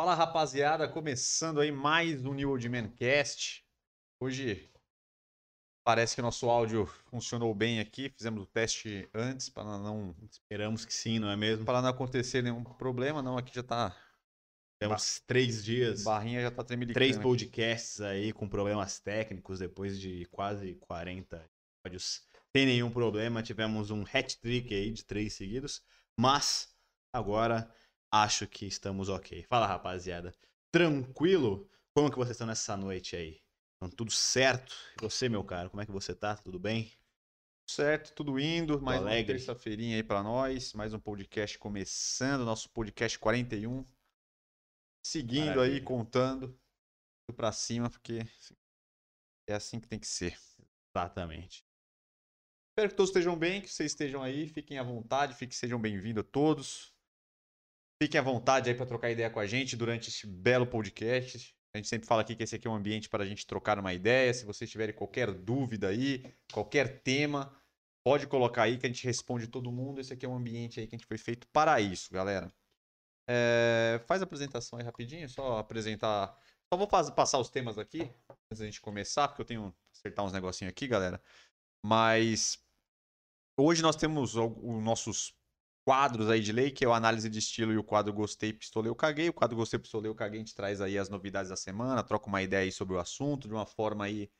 Fala rapaziada, começando aí mais um New Old Man Cast. Hoje parece que nosso áudio funcionou bem aqui, fizemos o teste antes para não Esperamos que sim, não é mesmo? para não acontecer nenhum problema, não aqui já tá Temos três dias, barrinha já tá tremelicando. três podcasts aí com problemas técnicos depois de quase 40 episódios. Sem nenhum problema, tivemos um hat-trick aí de três seguidos, mas agora acho que estamos ok. Fala, rapaziada. Tranquilo? Como que vocês estão nessa noite aí? Estão tudo certo? E você, meu caro, como é que você tá? Tudo bem? certo, tudo indo, mais uma alegre. terça-feirinha aí para nós, mais um podcast começando, nosso podcast 41. Seguindo aí, Maravilha. contando indo pra cima, porque é assim que tem que ser. Exatamente. Espero que todos estejam bem, que vocês estejam aí, fiquem à vontade, fiquem, sejam bem-vindos a todos. Fiquem à vontade aí para trocar ideia com a gente durante este belo podcast. A gente sempre fala aqui que esse aqui é um ambiente para a gente trocar uma ideia. Se vocês tiverem qualquer dúvida aí, qualquer tema, pode colocar aí que a gente responde todo mundo. Esse aqui é um ambiente aí que a gente foi feito para isso, galera. É, faz a apresentação aí rapidinho, só apresentar. Só vou passar os temas aqui antes da gente começar, porque eu tenho que acertar uns negocinhos aqui, galera. Mas hoje nós temos os nossos quadros aí de lei, que é o análise de estilo e o quadro Gostei, Pistolei, eu Caguei. O quadro Gostei, Pistolei, eu Caguei, a gente traz aí as novidades da semana, troca uma ideia aí sobre o assunto, de uma forma aí.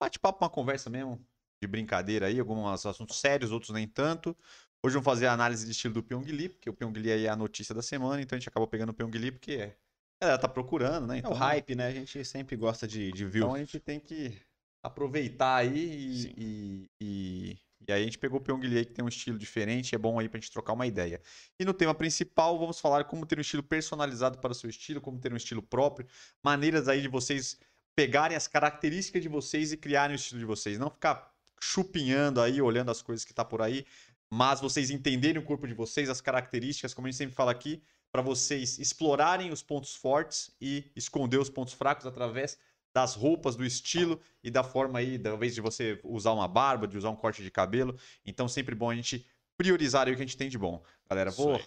Bate-papo, uma conversa mesmo, de brincadeira aí, alguns assuntos sérios, outros nem tanto. Hoje vamos fazer a análise de estilo do Pyong Lee, porque o Pyong Lee aí é a notícia da semana, então a gente acabou pegando o Pyong Lee porque é. A galera tá procurando, né? É Então, o hype, né? A gente sempre gosta de, de views. então a gente tem que aproveitar aí e, e, e, e aí a gente pegou o Pyong Lee aí que tem um estilo diferente, é bom aí pra gente trocar uma ideia. E no tema principal vamos falar como ter um estilo personalizado para o seu estilo, como ter um estilo próprio, maneiras aí de vocês pegarem as características de vocês e criarem o estilo de vocês, não ficar chupinhando aí, olhando as coisas que tá por aí, mas vocês entenderem o corpo de vocês, as características, como a gente sempre fala aqui, para vocês explorarem os pontos fortes e esconder os pontos fracos através das roupas, do estilo e da forma aí, talvez de você usar uma barba, de usar um corte de cabelo. Então, sempre bom a gente priorizar aí o que a gente tem de bom. Galera, vou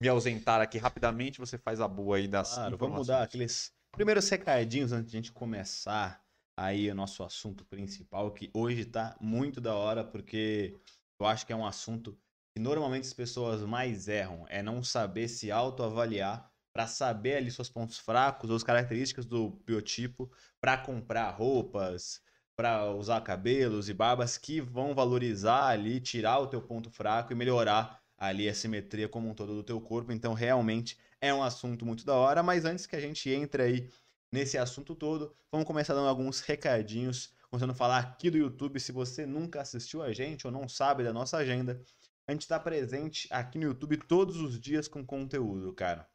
me ausentar aqui rapidamente, você faz a boa aí das Claro, vamos dar aqueles primeiros recadinhos antes de a gente começar aí o nosso assunto principal, que hoje tá muito da hora, porque eu acho que é um assunto que normalmente as pessoas mais erram, é não saber se autoavaliar para saber ali seus pontos fracos ou as características do biotipo para comprar roupas, para usar cabelos e barbas que vão valorizar ali, tirar o teu ponto fraco e melhorar ali a simetria como um todo do teu corpo. Então, realmente é um assunto muito da hora, mas antes que a gente entre aí nesse assunto todo, vamos começar dando alguns recadinhos, começando a falar aqui do YouTube. Se você nunca assistiu a gente ou não sabe da nossa agenda, a gente está presente aqui no YouTube todos os dias com conteúdo, cara.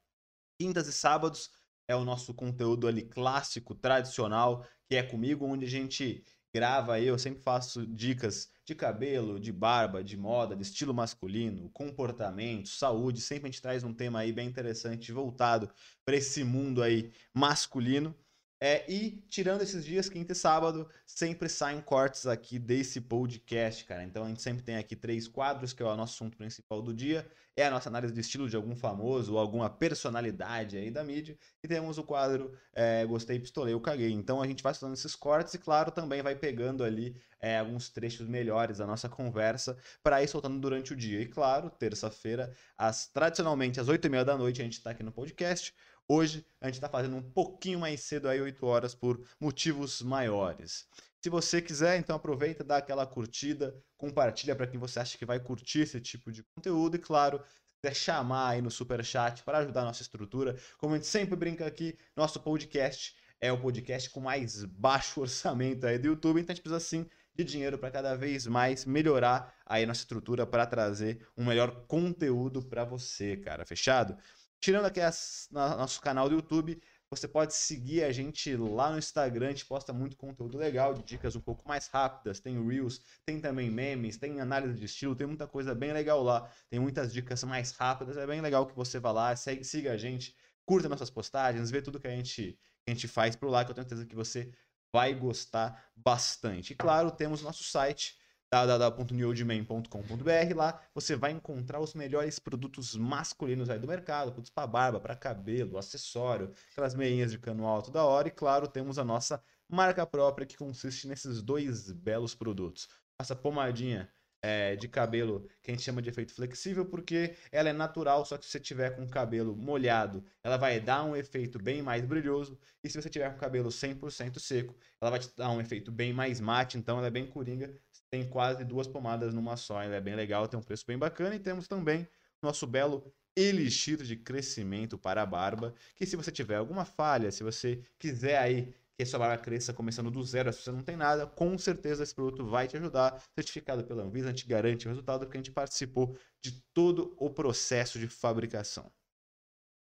Quintas e sábados é o nosso conteúdo ali clássico, tradicional, que é comigo, onde a gente grava aí, eu sempre faço dicas de cabelo, de barba, de moda, de estilo masculino, comportamento, saúde, sempre a gente traz um tema aí bem interessante voltado para esse mundo aí masculino. É, e tirando esses dias, quinta e sábado, sempre saem cortes aqui desse podcast, cara. Então a gente sempre tem aqui três quadros, que é o nosso assunto principal do dia. É a nossa análise de estilo de algum famoso ou alguma personalidade aí da mídia. E temos o quadro é, Gostei, Pistolei, eu Caguei. Então a gente vai fazendo esses cortes e, claro, também vai pegando ali é, alguns trechos melhores da nossa conversa para ir soltando durante o dia. E, claro, terça-feira, às, tradicionalmente às oito e meia da noite, a gente está aqui no podcast. Hoje a gente está fazendo um pouquinho mais cedo aí, 8 horas, por motivos maiores. Se você quiser, então aproveita, dá aquela curtida, compartilha para quem você acha que vai curtir esse tipo de conteúdo e, claro, se quiser chamar aí no super chat para ajudar a nossa estrutura, como a gente sempre brinca aqui, nosso podcast é o podcast com mais baixo orçamento aí do YouTube, então a gente precisa sim de dinheiro para cada vez mais melhorar aí nossa estrutura para trazer um melhor conteúdo para você, cara. Fechado? Tirando aqui as, na, nosso canal do YouTube, você pode seguir a gente lá no Instagram, a gente posta muito conteúdo legal, de dicas um pouco mais rápidas, tem Reels, tem também memes, tem análise de estilo, tem muita coisa bem legal lá, tem muitas dicas mais rápidas, é bem legal que você vá lá, segue, siga a gente, curta nossas postagens, vê tudo que a gente, que a gente faz por lá, que eu tenho certeza que você vai gostar bastante. E claro, temos nosso site www.newoldman.com.br. Lá você vai encontrar os melhores produtos masculinos aí do mercado, produtos para barba, para cabelo, acessório, aquelas meinhas de cano alto da hora e claro, temos a nossa marca própria que consiste nesses dois belos produtos. Essa pomadinha é, de cabelo que a gente chama de efeito flexível, porque ela é natural, só que se você tiver com o cabelo molhado, ela vai dar um efeito bem mais brilhoso, e se você tiver com o cabelo 100% seco, ela vai te dar um efeito bem mais mate, então ela é bem coringa, tem quase duas pomadas numa só, ela é bem legal, tem um preço bem bacana, e temos também nosso belo elixir de crescimento para a barba, que se você tiver alguma falha, se você quiser aí que sua barba cresça começando do zero, se você não tem nada, com certeza esse produto vai te ajudar. Certificado pela Anvisa, a gente garante o resultado porque a gente participou de todo o processo de fabricação.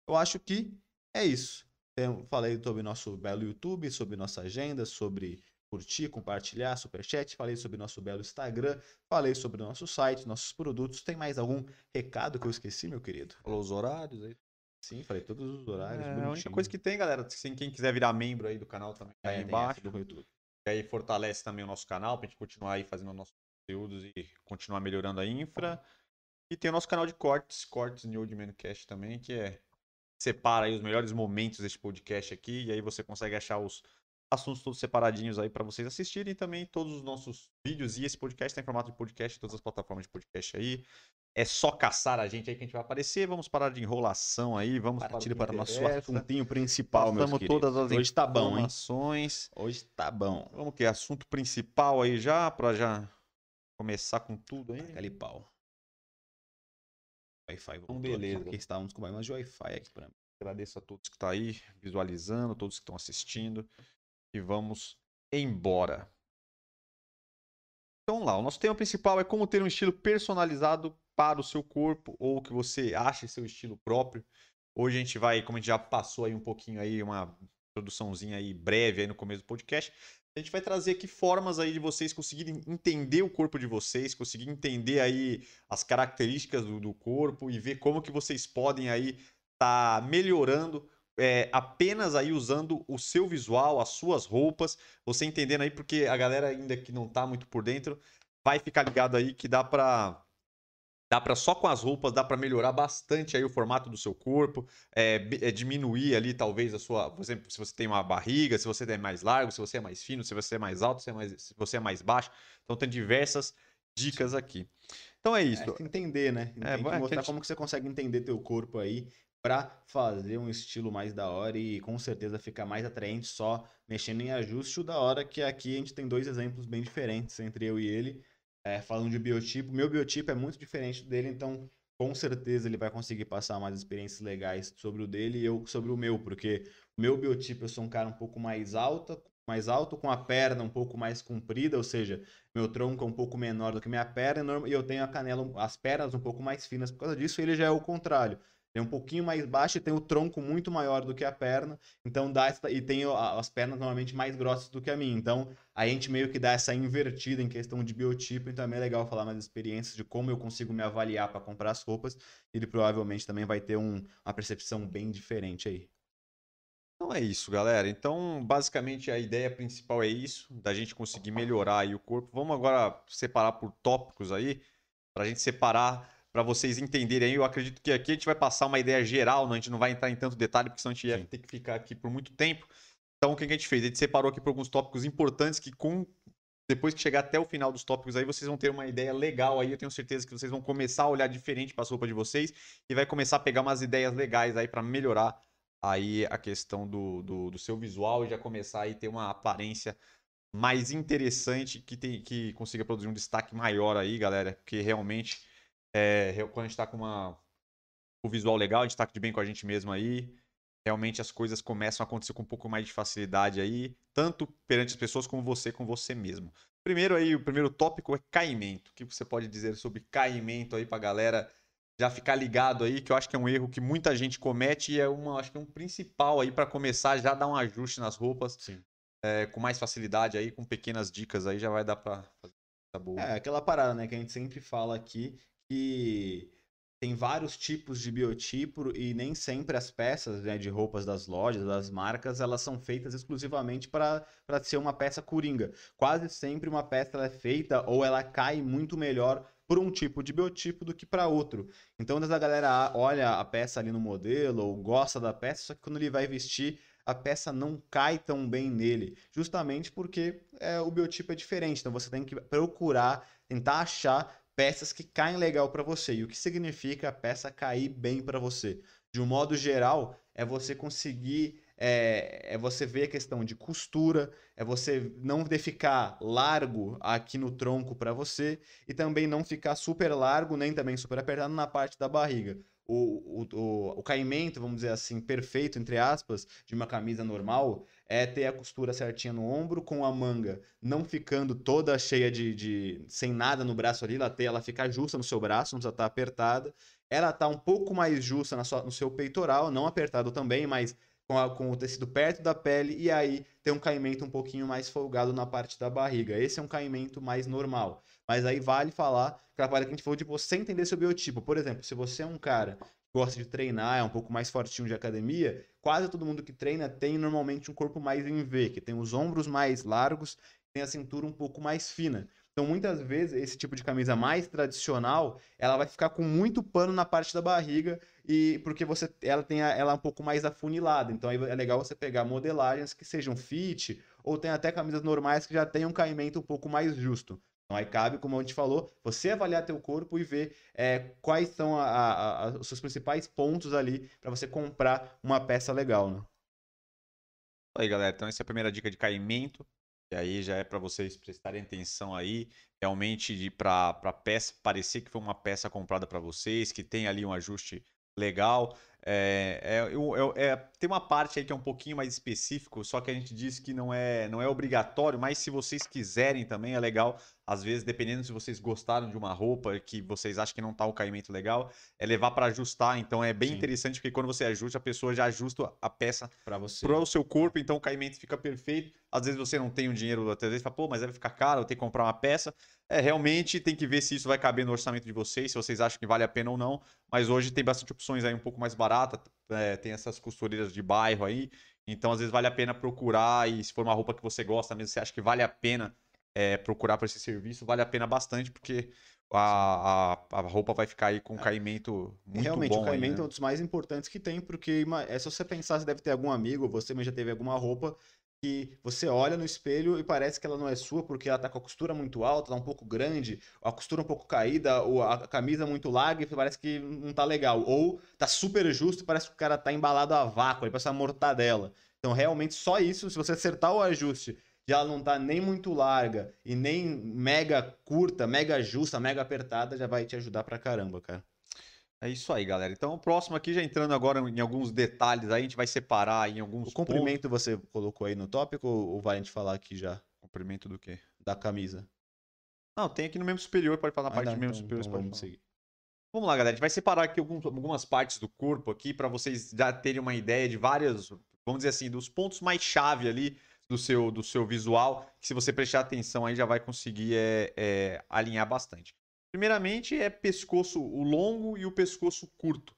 Eu acho que é isso. Eu falei sobre nosso belo YouTube, sobre nossa agenda, sobre curtir, compartilhar, superchat, falei sobre nosso belo Instagram, falei sobre nosso site, nossos produtos. Tem mais algum recado que eu esqueci, meu querido? Falou os horários aí. Sim, falei todos os horários. É, a única coisa que tem, galera, assim, quem quiser virar membro aí do canal também, tá aí embaixo. Do YouTube. E aí fortalece também o nosso canal pra gente continuar aí fazendo nossos conteúdos e continuar melhorando a infra. E tem o nosso canal de cortes, cortes New Old Man Cast também, que é separa aí os melhores momentos deste podcast aqui e aí você consegue achar os assuntos todos separadinhos aí para vocês assistirem e também todos os nossos vídeos e esse podcast está em formato de podcast todas as plataformas de podcast aí. É só caçar a gente aí que a gente vai aparecer. Vamos parar de enrolação aí, vamos partir para o nosso assuntinho principal, meu Passamos todas as Hoje tá bom. Hein? Hoje tá bom. Vamos que assunto principal aí já para já começar com tudo aí. Aquele pau. Wi-Fi Então, beleza. Aqui estávamos com mais Wi-Fi aqui para mim. Agradeço a todos que estão aí visualizando, todos que estão assistindo e vamos embora. Então lá, o nosso tema principal é como ter um estilo personalizado para o seu corpo ou que você ache seu estilo próprio. Hoje a gente vai, como a gente já passou aí um pouquinho aí, uma introduçãozinha aí breve aí no começo do podcast, a gente vai trazer aqui formas aí de vocês conseguirem entender o corpo de vocês, conseguir entender aí as características do, do corpo e ver como que vocês podem aí tá melhorando é, apenas aí usando o seu visual, as suas roupas, você entendendo aí, porque a galera ainda que não tá muito por dentro, vai ficar ligado aí que dá pra. Dá para só com as roupas, dá para melhorar bastante aí o formato do seu corpo, é, é, diminuir ali talvez a sua, por exemplo, se você tem uma barriga, se você é mais largo, se você é mais fino, se você é mais alto, se, é mais, se você é mais baixo. Então tem diversas dicas aqui. Então é isso. É, entender, né? É, tem que mostrar gente... como que você consegue entender teu corpo aí para fazer um estilo mais da hora e com certeza ficar mais atraente só mexendo em ajuste. O da hora que aqui a gente tem dois exemplos bem diferentes entre eu e ele, é, falando de biotipo. Meu biotipo é muito diferente dele, então com certeza ele vai conseguir passar mais experiências legais sobre o dele e eu sobre o meu, porque o meu biotipo eu sou um cara um pouco mais alto, mais alto, com a perna um pouco mais comprida, ou seja, meu tronco é um pouco menor do que minha perna e eu tenho a canela, as pernas um pouco mais finas por causa disso, ele já é o contrário é um pouquinho mais baixo e tem o tronco muito maior do que a perna, então dá e tem as pernas normalmente mais grossas do que a minha. Então a gente meio que dá essa invertida em questão de biotipo, então é bem legal falar mais experiências de como eu consigo me avaliar para comprar as roupas. Ele provavelmente também vai ter um, uma percepção bem diferente aí. Então é isso, galera. Então, basicamente, a ideia principal é isso, da gente conseguir melhorar aí o corpo. Vamos agora separar por tópicos aí, para a gente separar para vocês entenderem aí. Eu acredito que aqui a gente vai passar uma ideia geral, né? a gente não vai entrar em tanto detalhe, porque senão a gente ia Sim. ter que ficar aqui por muito tempo. Então, o que a gente fez? A gente separou aqui por alguns tópicos importantes que, com depois que chegar até o final dos tópicos aí, vocês vão ter uma ideia legal aí. Eu tenho certeza que vocês vão começar a olhar diferente para a sopa de vocês e vai começar a pegar umas ideias legais aí para melhorar aí a questão do, do, do, seu visual e já começar aí a ter uma aparência mais interessante que, tem, que consiga produzir um destaque maior aí, galera. Porque realmente é, quando a gente está com uma, o visual legal, a gente está de bem com a gente mesmo aí, realmente as coisas começam a acontecer com um pouco mais de facilidade aí, tanto perante as pessoas como você com você mesmo. Primeiro aí, o primeiro tópico é caimento. O que você pode dizer sobre caimento aí pra galera já ficar ligado aí, que eu acho que é um erro que muita gente comete e é uma, acho que é um principal aí para começar já dar um ajuste nas roupas. É, com mais facilidade aí, com pequenas dicas aí já vai dar para fazer boa. É, aquela parada, né, que a gente sempre fala aqui, que tem vários tipos de biotipo e nem sempre as peças né, de roupas das lojas, das marcas, elas são feitas exclusivamente para ser uma peça coringa. Quase sempre uma peça é feita ou ela cai muito melhor por um tipo de biotipo do que para outro. Então, quando a galera olha a peça ali no modelo ou gosta da peça, só que quando ele vai vestir, a peça não cai tão bem nele, justamente porque é, o biotipo é diferente. Então, você tem que procurar, tentar achar peças que caem legal para você. E o que significa a peça cair bem para você? De um modo geral, é você conseguir é, é, você ver a questão de costura, é você não ficar largo aqui no tronco para você e também não ficar super largo nem também super apertado na parte da barriga o, o, o, o caimento, vamos dizer assim, perfeito, entre aspas, de uma camisa normal, é ter a costura certinha no ombro, com a manga não ficando toda cheia de. de sem nada no braço ali, ela, ter, ela ficar justa no seu braço, não precisa estar tá apertada. Ela tá um pouco mais justa na sua, no seu peitoral, não apertado também, mas com, a, com o tecido perto da pele, e aí tem um caimento um pouquinho mais folgado na parte da barriga. Esse é um caimento mais normal. Mas aí vale falar aquela parada que a gente falou de você entender seu biotipo. Por exemplo, se você é um cara que gosta de treinar, é um pouco mais fortinho de academia, quase todo mundo que treina tem normalmente um corpo mais em V, que tem os ombros mais largos, tem a cintura um pouco mais fina. Então, muitas vezes, esse tipo de camisa mais tradicional, ela vai ficar com muito pano na parte da barriga e porque você ela tem a, ela é um pouco mais afunilada. Então, é legal você pegar modelagens que sejam fit ou tem até camisas normais que já tenham um caimento um pouco mais justo. Então aí cabe, como a gente falou, você avaliar teu corpo e ver é, quais são a, a, a, os seus principais pontos ali para você comprar uma peça legal, né? Aí, galera, então essa é a primeira dica de caimento. E aí já é para vocês prestarem atenção aí, realmente para a peça parecer que foi uma peça comprada para vocês, que tem ali um ajuste legal. É, é, é, é, tem uma parte aí que é um pouquinho mais específico, só que a gente diz que não é, não é obrigatório, mas se vocês quiserem também é legal. Às vezes, dependendo se vocês gostaram de uma roupa que vocês acham que não tá o caimento legal, é levar para ajustar. Então é bem Sim. interessante porque quando você ajusta, a pessoa já ajusta a peça para você, para o seu corpo, então o caimento fica perfeito. Às vezes você não tem o um dinheiro, às vezes fala, pô, mas vai ficar caro, eu tenho que comprar uma peça. É, realmente tem que ver se isso vai caber no orçamento de vocês, se vocês acham que vale a pena ou não. Mas hoje tem bastante opções aí um pouco mais baratas, é, tem essas costureiras de bairro aí. Então, às vezes, vale a pena procurar e se for uma roupa que você gosta mesmo, você acha que vale a pena é, procurar por esse serviço, vale a pena bastante, porque a, a, a, roupa vai ficar aí com um é. caimento muito Realmente, bom. Realmente, o caimento aí, né? é um dos mais importantes que tem, porque é, se você pensar, você deve ter algum amigo, você mesmo já teve alguma roupa que você olha no espelho e parece que ela não é sua porque ela tá com a costura muito alta, tá um pouco grande, a costura um pouco caída, ou a camisa muito larga e parece que não tá legal. Ou tá super justo e parece que o cara tá embalado a vácuo, ele parece uma mortadela. Então, realmente, só isso, se você acertar o ajuste ela não tá nem muito larga e nem mega curta, mega justa, mega apertada, já vai te ajudar pra caramba, cara. É isso aí, galera. Então, o próximo aqui, já entrando agora em alguns detalhes, aí a gente vai separar em alguns. O comprimento pontos. você colocou aí no tópico ou vai a gente falar aqui já? Comprimento do quê? Da camisa. Não, tem aqui no membro superior, pode falar na ah, parte não, de membro então, superior. Então vamos seguir. Vamos lá, galera. A gente vai separar aqui alguns, algumas partes do corpo aqui para vocês já terem uma ideia de várias, vamos dizer assim, dos pontos mais chave ali do seu, do seu visual, que se você prestar atenção aí já vai conseguir é, é, alinhar bastante. Primeiramente é pescoço o longo e o pescoço curto.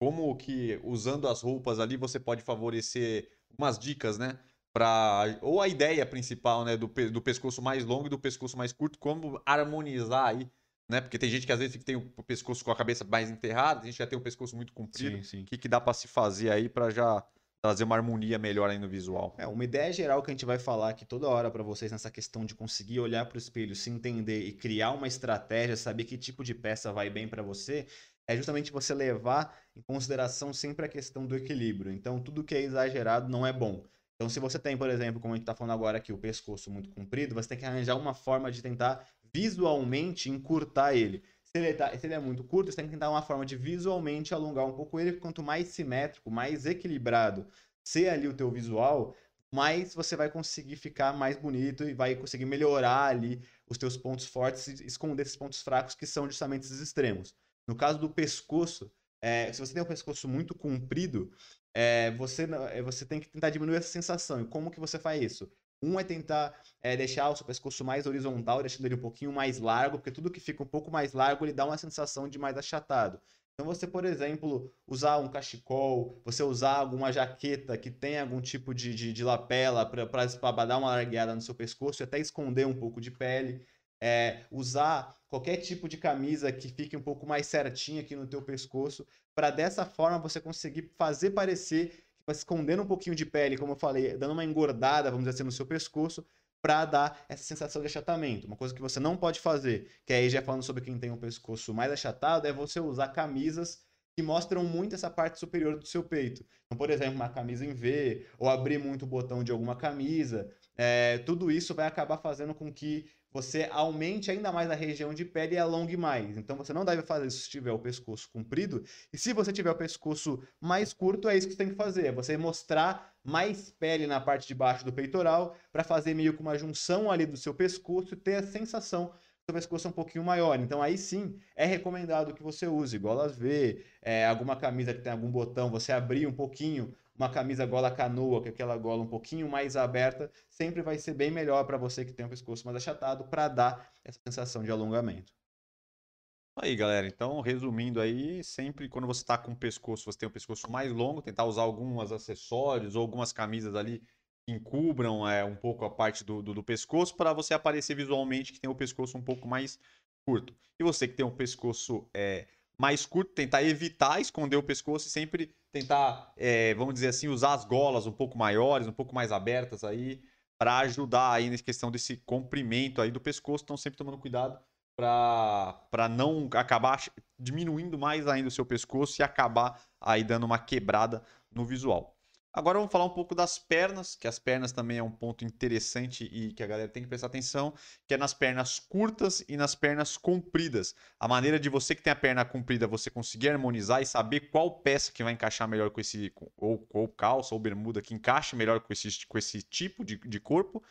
Como que usando as roupas ali você pode favorecer umas dicas, né? Pra, ou a ideia principal, né, do, do pescoço mais longo e do pescoço mais curto, como harmonizar aí, né? Porque tem gente que às vezes tem o pescoço com a cabeça mais enterrada, a gente já tem o pescoço muito comprido. O que, que dá para se fazer aí para já trazer uma harmonia melhor aí no visual. É, uma ideia geral que a gente vai falar aqui toda hora para vocês nessa questão de conseguir olhar para o espelho, se entender e criar uma estratégia, saber que tipo de peça vai bem para você, é justamente você levar em consideração sempre a questão do equilíbrio. Então, tudo que é exagerado não é bom. Então, se você tem, por exemplo, como a gente está falando agora aqui, o pescoço muito comprido, você tem que arranjar uma forma de tentar visualmente encurtar ele. Se ele, tá, se ele, é muito curto, você tem que tentar uma forma de visualmente alongar um pouco ele. Quanto mais simétrico, mais equilibrado ser ali o teu visual, mais você vai conseguir ficar mais bonito e vai conseguir melhorar ali os teus pontos fortes e esconder esses pontos fracos que são justamente esses extremos. No caso do pescoço, é, se você tem um pescoço muito comprido, é, você, é, você tem que tentar diminuir essa sensação. E como que você faz isso? Um é tentar é, deixar o seu pescoço mais horizontal, deixando ele um pouquinho mais largo, porque tudo que fica um pouco mais largo, ele dá uma sensação de mais achatado. Então você, por exemplo, usar um cachecol, você usar alguma jaqueta que tem algum tipo de, de, de lapela para dar uma largueada no seu pescoço e até esconder um pouco de pele. É, usar qualquer tipo de camisa que fique um pouco mais certinha aqui no teu pescoço, para dessa forma você conseguir fazer parecer escondendo um pouquinho de pele, como eu falei, dando uma engordada, vamos dizer assim, no seu pescoço, para dar essa sensação de achatamento. Uma coisa que você não pode fazer, que aí já falando sobre quem tem um pescoço mais achatado, é você usar camisas que mostram muito essa parte superior do seu peito. Então, por exemplo, uma camisa em V, ou abrir muito o botão de alguma camisa. É, tudo isso vai acabar fazendo com que você aumente ainda mais a região de pele e alongue mais. Então você não deve fazer isso se tiver o pescoço comprido. E se você tiver o pescoço mais curto, é isso que você tem que fazer. É você mostrar mais pele na parte de baixo do peitoral para fazer meio que uma junção ali do seu pescoço e ter a sensação seu pescoço é um pouquinho maior. Então aí sim é recomendado que você use golas V, é, alguma camisa que tem algum botão, você abrir um pouquinho uma camisa gola canoa, que é aquela gola um pouquinho mais aberta, sempre vai ser bem melhor para você que tem o pescoço mais achatado para dar essa sensação de alongamento. Aí, galera, então, resumindo aí, sempre quando você está com o pescoço, você tem o pescoço mais longo, tentar usar alguns acessórios ou algumas camisas ali que encubram é, um pouco a parte do, do, do pescoço para você aparecer visualmente que tem o pescoço um pouco mais curto. E você que tem o pescoço é, mais curto, tentar evitar esconder o pescoço e sempre tentar, é, vamos dizer assim, usar as golas um pouco maiores, um pouco mais abertas aí, para ajudar aí nessa questão desse comprimento aí do pescoço. Então, sempre tomando cuidado para não acabar diminuindo mais ainda o seu pescoço e acabar aí dando uma quebrada no visual. Agora vamos falar um pouco das pernas, que as pernas também é um ponto interessante e que a galera tem que prestar atenção, que é nas pernas curtas e nas pernas compridas. A maneira de você que tem a perna comprida, você conseguir harmonizar e saber qual peça que vai encaixar melhor com esse, ou, ou calça ou bermuda que encaixe melhor com esse, com esse tipo de, de corpo.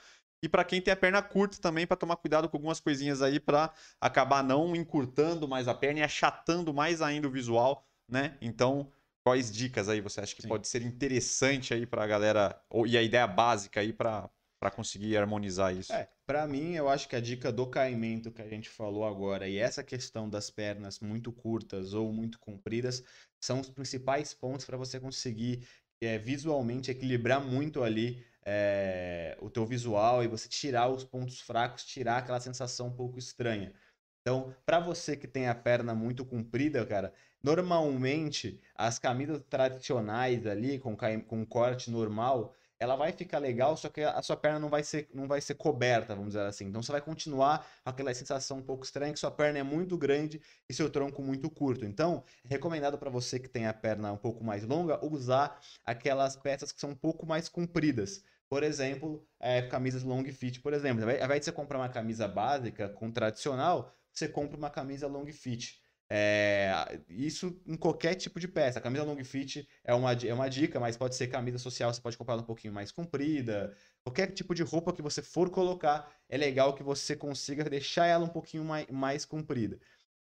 E para quem tem a perna curta também, para tomar cuidado com algumas coisinhas aí para acabar não encurtando mais a perna e achatando mais ainda o visual, né? Então, quais dicas aí você acha que Sim. pode ser interessante aí para a galera, ou, e a ideia básica aí para conseguir harmonizar isso? É, para mim, eu acho que a dica do caimento que a gente falou agora e essa questão das pernas muito curtas ou muito compridas são os principais pontos para você conseguir é, visualmente equilibrar muito ali é, o teu visual e você tirar os pontos fracos, tirar aquela sensação um pouco estranha. Então, para você que tem a perna muito comprida, cara, Normalmente, as camisas tradicionais ali, com, com corte normal, ela vai ficar legal, só que a sua perna não vai ser, não vai ser coberta, vamos dizer assim. Então você vai continuar com aquela sensação um pouco estranha que sua perna é muito grande e seu tronco muito curto. Então, é recomendado para você que tem a perna um pouco mais longa usar aquelas peças que são um pouco mais compridas. Por exemplo, é, camisas long fit, por exemplo. Ao invés de você comprar uma camisa básica com tradicional, você compra uma camisa long fit. É, isso em qualquer tipo de peça. A camisa long fit é uma, é uma dica, mas pode ser camisa social, você pode comprar ela um pouquinho mais comprida. Qualquer tipo de roupa que você for colocar, é legal que você consiga deixar ela um pouquinho mais, mais comprida.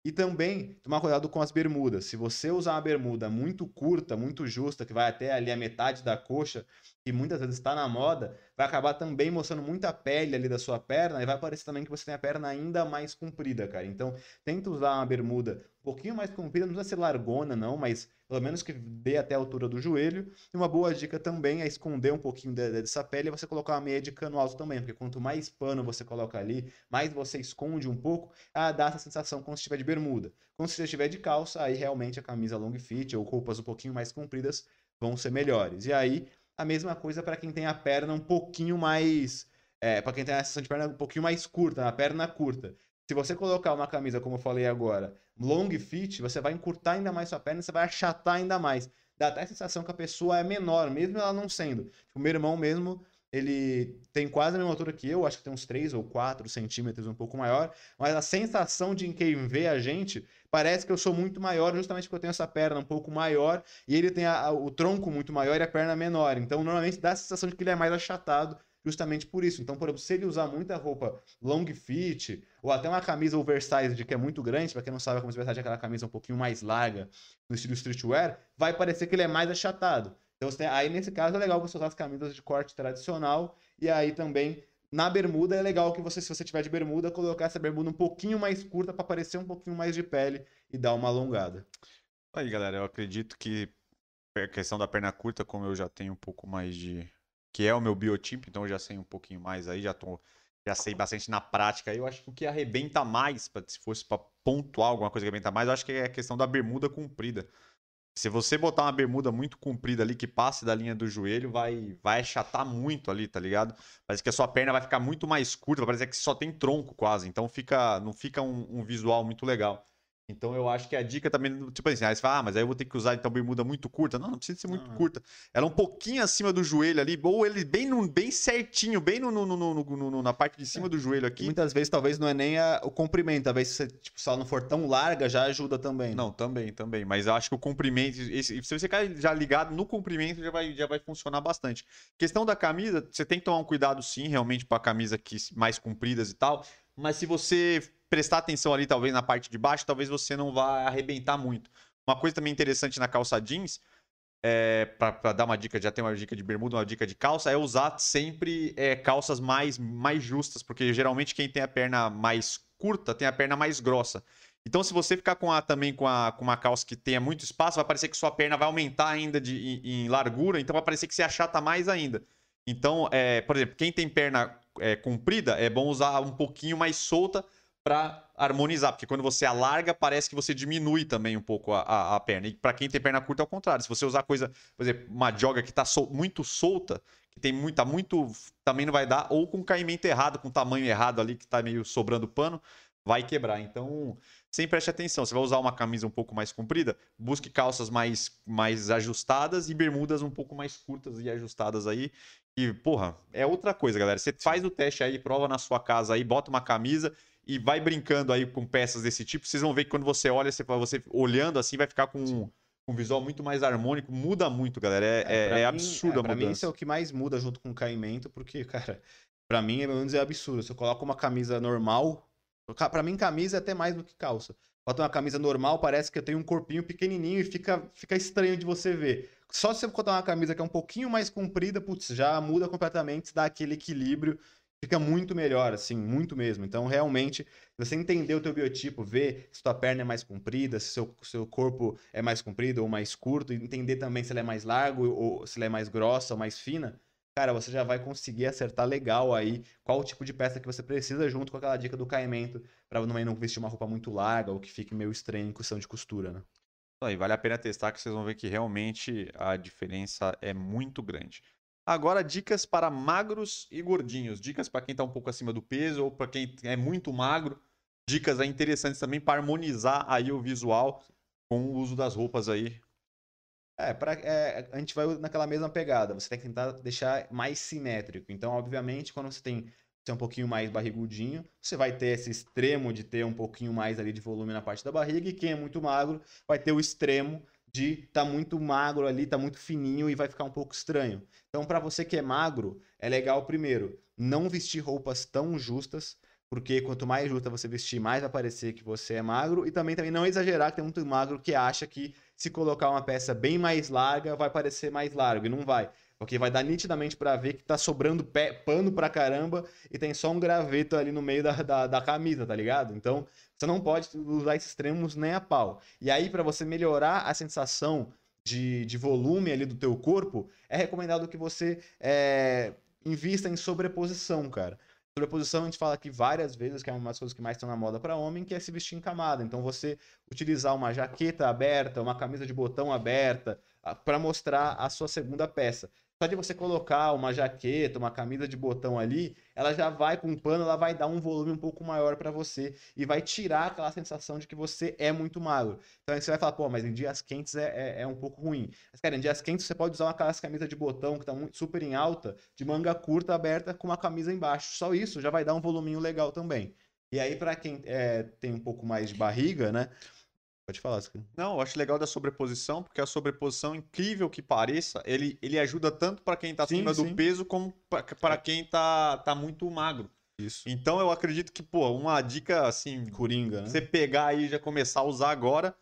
E também tomar cuidado com as bermudas. Se você usar uma bermuda muito curta, muito justa, que vai até ali a metade da coxa, que muitas vezes está na moda, vai acabar também mostrando muita pele ali da sua perna e vai parecer também que você tem a perna ainda mais comprida, cara. Então, tenta usar uma bermuda pouquinho mais comprida, não precisa ser largona não, mas pelo menos que dê até a altura do joelho. E uma boa dica também é esconder um pouquinho dessa pele e você colocar uma meia de cano alto também, porque quanto mais pano você coloca ali, mais você esconde um pouco, a dá essa sensação quando estiver de bermuda. Quando você estiver de calça, aí realmente a camisa long fit ou roupas um pouquinho mais compridas vão ser melhores. E aí, a mesma coisa para quem tem a perna um pouquinho mais. É, para quem tem a sensação de perna um pouquinho mais curta, a perna curta. Se você colocar uma camisa, como eu falei agora, long fit, você vai encurtar ainda mais sua perna, você vai achatar ainda mais. Dá até a sensação que a pessoa é menor, mesmo ela não sendo. Tipo, meu irmão mesmo, ele tem quase a mesma altura que eu, acho que tem uns 3 ou 4 centímetros, um pouco maior, mas a sensação de quem vê a gente parece que eu sou muito maior, justamente porque eu tenho essa perna um pouco maior e ele tem a, a, o tronco muito maior e a perna menor. Então, normalmente dá a sensação de que ele é mais achatado justamente por isso. Então, por exemplo, se ele usar muita roupa long fit, ou até uma camisa oversized que é muito grande, para quem não sabe, a camisa oversized é aquela camisa um pouquinho mais larga, no estilo streetwear, vai parecer que ele é mais achatado. Então, tem, aí nesse caso é legal você usar as camisas de corte tradicional, e aí também na bermuda é legal que você, se você tiver de bermuda, colocar essa bermuda um pouquinho mais curta para parecer um pouquinho mais de pele e dar uma alongada. Aí, galera, eu acredito que a questão da perna curta, como eu já tenho um pouco mais de. Que é o meu biotipo, então eu já sei um pouquinho mais aí, já tô. Já sei bastante na prática. aí Eu acho que o que arrebenta mais, pra- se fosse pra pontuar alguma coisa que arrebenta mais, eu acho que é a questão da bermuda comprida. Se você botar uma bermuda muito comprida ali, que passe da linha do joelho, vai, vai achatar muito ali, tá ligado? Parece que a sua perna vai ficar muito mais curta, vai parecer que só tem tronco quase. Então fica, não fica um, um visual muito legal. Então eu acho que a dica também, tipo assim, aí você fala, ah, mas aí eu vou ter que usar então bermuda muito curta. Não, não precisa ser muito Não, curta. Ela é um pouquinho acima do joelho ali, ou ele bem, no, bem certinho, bem no, no- no- na parte de cima do joelho E aqui. muitas vezes talvez não é nem a- o comprimento, talvez se, tipo, se ela não for tão larga, já ajuda também. Não, também, também. Mas eu acho que o comprimento, esse- se você ficar já ligado no comprimento, já vai, já vai funcionar bastante. Questão da camisa, você tem que tomar um cuidado sim, realmente, para camisa que mais compridas e tal. Mas se você prestar atenção ali, talvez na parte de baixo, talvez você não vá arrebentar muito. Uma coisa também interessante na calça jeans, é, para dar uma dica, já tem uma dica de bermuda, uma dica de calça, é usar sempre é, calças mais, mais justas, porque geralmente quem tem a perna mais curta tem a perna mais grossa. Então, se você ficar com a, também com, a, com uma calça que tenha muito espaço, vai parecer que sua perna vai aumentar ainda de, em, em largura, então vai parecer que você achata mais ainda. Então, é, por exemplo, quem tem perna é, comprida, é bom usar um pouquinho mais solta para harmonizar, porque quando você alarga, parece que você diminui também um pouco a, a, a perna. E para quem tem perna curta, é o contrário. Se você usar coisa, por exemplo, uma joga que tá sol- muito solta, que tem muito, muito, também não vai dar, ou com caimento errado, com tamanho errado ali, que tá meio sobrando pano, vai quebrar. Então, sempre preste atenção. Você vai usar uma camisa um pouco mais comprida, busque calças mais, mais ajustadas e bermudas um pouco mais curtas e ajustadas aí. E, porra, é outra coisa, galera. Você faz o teste aí, prova na sua casa aí, bota uma camisa e vai brincando aí com peças desse tipo. Vocês vão ver que quando você olha, você, você olhando assim, vai ficar com um, visual muito mais harmônico. Muda muito, galera. É, é, pra é mim- absurdo é, a Pra mim, mudança. isso é o que mais muda junto com o caimento, porque, cara, pra mim, pelo menos é absurdo. Se eu coloco uma camisa normal, pra mim, camisa é até mais do que calça. Bota uma camisa normal, parece que eu tenho um corpinho pequenininho e fica, fica estranho de você ver. Só se você botar uma camisa que é um pouquinho mais comprida, putz, já muda completamente, dá aquele equilíbrio, fica muito melhor, assim, muito mesmo. Então, realmente, você entender o teu biotipo, ver se tua perna é mais comprida, se seu, seu corpo é mais comprido ou mais curto, entender também se ele é mais largo ou se ele é mais grossa ou mais fina, cara, você já vai conseguir acertar legal aí qual tipo de peça que você precisa junto com aquela dica do caimento, pra também não vestir uma roupa muito larga ou que fique meio estranho em questão de costura, né? Aí, vale a pena testar que vocês vão ver que realmente a diferença é muito grande. Agora, dicas para magros e gordinhos. Dicas para quem está um pouco acima do peso ou para quem é muito magro. Dicas aí interessantes também para harmonizar aí o visual com o uso das roupas aí. É, pra, é, a gente vai naquela mesma pegada. Você tem que tentar deixar mais simétrico. Então, obviamente, quando você tem é um pouquinho mais barrigudinho, você vai ter esse extremo de ter um pouquinho mais ali de volume na parte da barriga, e quem é muito magro vai ter o extremo de tá muito magro ali, tá muito fininho e vai ficar um pouco estranho. Então, para você que é magro, é legal primeiro não vestir roupas tão justas, porque quanto mais justa você vestir, mais vai parecer que você é magro, e também, também não exagerar que tem muito magro que acha que se colocar uma peça bem mais larga, vai parecer mais largo, e não vai. Porque vai dar nitidamente pra ver que tá sobrando pé- pano pra caramba e tem só um graveto ali no meio da, da, da camisa, tá ligado? Então, você não pode usar esses extremos nem a pau. E aí, pra você melhorar a sensação de, de volume ali do teu corpo, é recomendado que você é, invista em sobreposição, cara. Sobreposição a gente fala aqui várias vezes, que é uma das coisas que mais estão na moda para homem, que é se vestir em camada. Então você utilizar uma jaqueta aberta, uma camisa de botão aberta, para mostrar a sua segunda peça. Só de você colocar uma jaqueta, uma camisa de botão ali, ela já vai com um pano, ela vai dar um volume um pouco maior para você e vai tirar aquela sensação de que você é muito magro. Então aí você vai falar, pô, mas em dias quentes é, é, é um pouco ruim. Mas, cara, em dias quentes você pode usar aquelas camisas de botão que tá muito, super em alta, de manga curta aberta com uma camisa embaixo. Só isso já vai dar um voluminho legal também. E aí, para quem é, tem um pouco mais de barriga, né? Pode falar, Scan. Não, eu acho legal da sobreposição, porque a sobreposição, incrível que pareça, ele, ele ajuda tanto para quem tá Sim, acima do sim. peso como para quem tá, tá muito magro. Isso. Então eu acredito que, pô, uma dica assim, Coringa, né? você pegar aí e já começar a usar agora.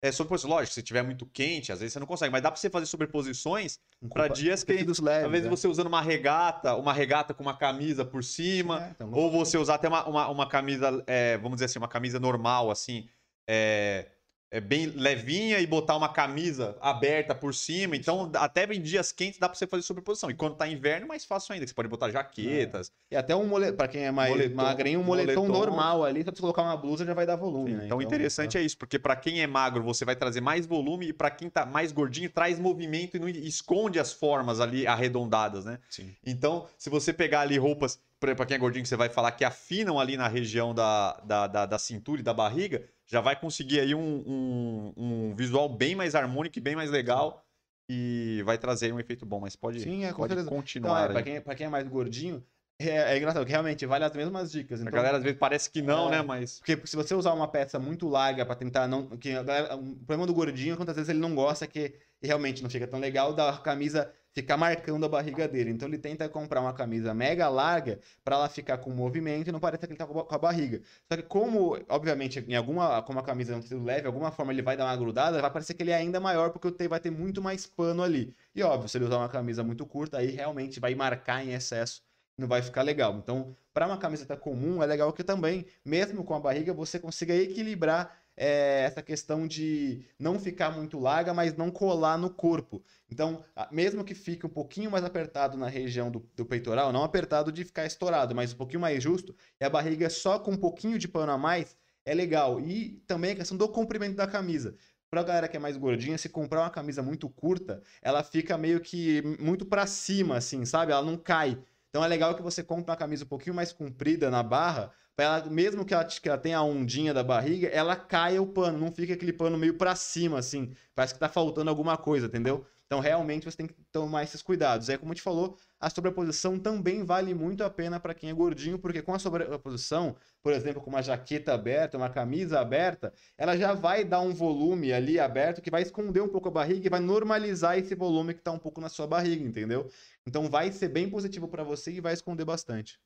É sobreposição. Lógico, se tiver muito quente, às vezes você não consegue, mas dá pra você fazer sobreposições Um pra compa- dias que. leves, Às vezes né? você usando uma regata, uma regata com uma camisa por cima, É, então, ou você usar até uma, uma, uma camisa, é, vamos dizer assim, uma camisa normal, assim, é, é bem levinha e botar uma camisa aberta por cima. Então, até em dias quentes dá pra você fazer sobreposição. E quando tá inverno, mais fácil ainda. que Você pode botar jaquetas. E até um moletom, pra quem é mais Moletom, magrinho, um moletom, moletom. normal ali, só pra você colocar uma blusa já vai dar volume, né? Então, o interessante é isso, porque pra quem é magro, você vai trazer mais volume e pra quem tá mais gordinho, traz movimento e não esconde as formas ali arredondadas, né? Sim. Então, se você pegar ali roupas, pra quem é gordinho, que você vai falar que afinam ali na região da, da, da, da cintura e da barriga, já vai conseguir aí um, um, um visual bem mais harmônico e bem mais legal. E vai trazer um efeito bom, mas pode, Sim, é, pode certeza. Então, continuar. é, pra, quem, pra quem é mais gordinho, é, é engraçado, que realmente vale as mesmas dicas. A Então, galera às vezes parece que não, É. né? Mas. Porque se você usar uma peça muito larga pra tentar não. Que a galera- o problema do gordinho, é quantas vezes ele não gosta que realmente não fica tão legal da camisa ficar marcando a barriga dele. Então ele tenta comprar uma camisa mega larga pra ela ficar com movimento e não parecer que ele tá com a- barriga. Só que como, obviamente, em alguma, como a camisa é um tecido leve, alguma forma ele vai dar uma grudada, vai parecer que ele é ainda maior porque o vai ter muito mais pano ali. E óbvio, se ele usar uma camisa muito curta, aí realmente vai marcar em excesso não vai ficar legal. Então, para uma camiseta comum, é legal que também, mesmo com a barriga, você consiga equilibrar é, essa questão de não ficar muito larga, mas não colar no corpo. Então, mesmo que fique um pouquinho mais apertado na região do, do peitoral, não apertado de ficar estourado, mas um pouquinho mais justo, e a barriga só com um pouquinho de pano a mais, é legal. E também a questão do comprimento da camisa. Pra galera que é mais gordinha, se comprar uma camisa muito curta, ela fica meio que muito pra cima, assim, sabe? Ela não cai. Então é legal que você compre uma camisa um pouquinho mais comprida na barra, ela, mesmo que ela, que ela tenha a ondinha da barriga, ela caia o pano, não fica aquele pano meio pra cima, assim. Parece que tá faltando alguma coisa, entendeu? Então realmente você tem que tomar esses cuidados. Aí, como a gente falou, a sobreposição também vale muito a pena para quem é gordinho, porque com a sobreposição, por exemplo, com uma jaqueta aberta, uma camisa aberta, ela já vai dar um volume ali aberto que vai esconder um pouco a barriga e vai normalizar esse volume que tá um pouco na sua barriga, entendeu? Então vai ser bem positivo para você e vai esconder bastante.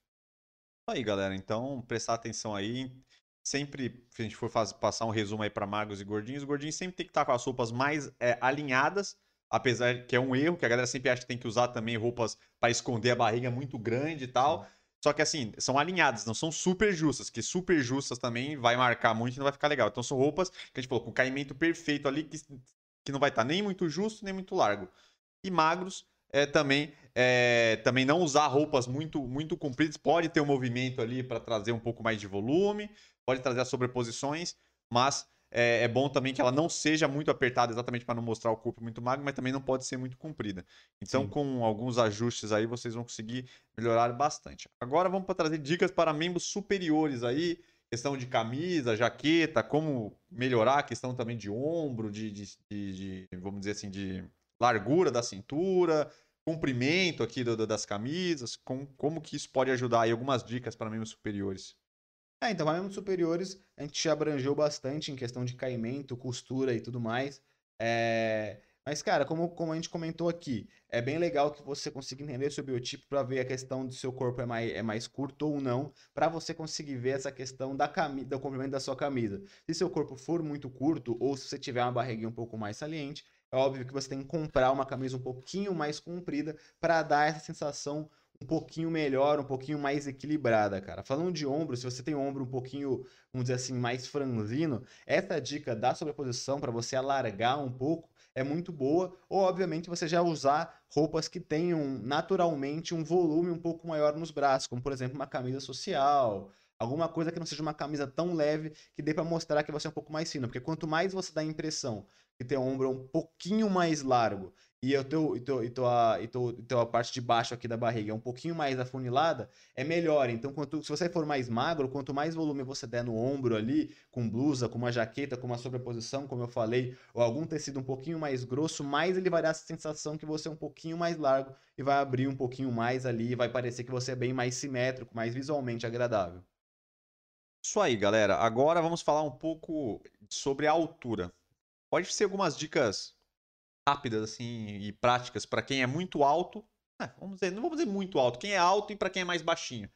Aí, galera. Então, prestar atenção aí. Sempre, se a gente for faz- passar um resumo aí para magros e gordinhos, os gordinhos sempre tem que estar com as roupas mais é, alinhadas, apesar que é um erro, que a galera sempre acha que tem que usar também roupas para esconder a barriga muito grande e tal. Só que assim, são alinhadas, não são super justas, que super justas também vai marcar muito e não vai ficar legal. Então são roupas que a gente falou, com caimento perfeito ali, que, que não vai estar nem muito justo, nem muito largo. E magros é, também é, também não usar roupas muito muito compridas, pode ter um movimento ali para trazer um pouco mais de volume, pode trazer as sobreposições, mas é, é bom também que ela não seja muito apertada exatamente para não mostrar o corpo muito magro, mas também não pode ser muito comprida. Então, Sim. com alguns ajustes aí, vocês vão conseguir melhorar bastante. Agora vamos para trazer dicas para membros superiores aí, questão de camisa, jaqueta, como melhorar a questão também de ombro, de, de- de- de, vamos dizer assim, de largura da cintura, comprimento aqui do- do- das camisas, com, como que isso pode ajudar aí, algumas dicas para membros superiores. É, então, para membros superiores, a gente abrangeu bastante em questão de caimento, costura e tudo mais. É, Mas, cara, como, como a gente comentou aqui, é bem legal que você consiga entender seu biotipo para ver a questão do seu corpo é mais, é mais curto ou não, para você conseguir ver essa questão da cami... do comprimento da sua camisa. Se seu corpo for muito curto ou se você tiver uma barriguinha um pouco mais saliente, é óbvio que você tem que comprar uma camisa um pouquinho mais comprida para dar essa sensação um pouquinho melhor, um pouquinho mais equilibrada, cara. Falando de ombro, se você tem o ombro um pouquinho, vamos dizer assim, mais franzino, essa dica da sobreposição para você alargar um pouco é muito boa, ou obviamente você já usar roupas que tenham naturalmente um volume um pouco maior nos braços, como por exemplo uma camisa social, alguma coisa que não seja uma camisa tão leve que dê para mostrar que você é um pouco mais fino, porque quanto mais você dá a impressão que tem o ombro um pouquinho mais largo e o teu, e tua, e tua parte de baixo aqui da barriga é um pouquinho mais afunilada, é melhor. Então, quanto, se você for mais magro, quanto mais volume você der no ombro ali, com blusa, com uma jaqueta, com uma sobreposição, como eu falei, ou algum tecido um pouquinho mais grosso, mais ele vai dar essa sensação que você é um pouquinho mais largo e vai abrir um pouquinho mais ali vai parecer que você é bem mais simétrico, mais visualmente agradável. Isso aí, galera. Agora vamos falar um pouco sobre a altura. Pode ser algumas dicas rápidas assim e práticas para quem é muito alto. É, vamos dizer, não vamos dizer muito alto, quem é alto e para quem é mais baixinho.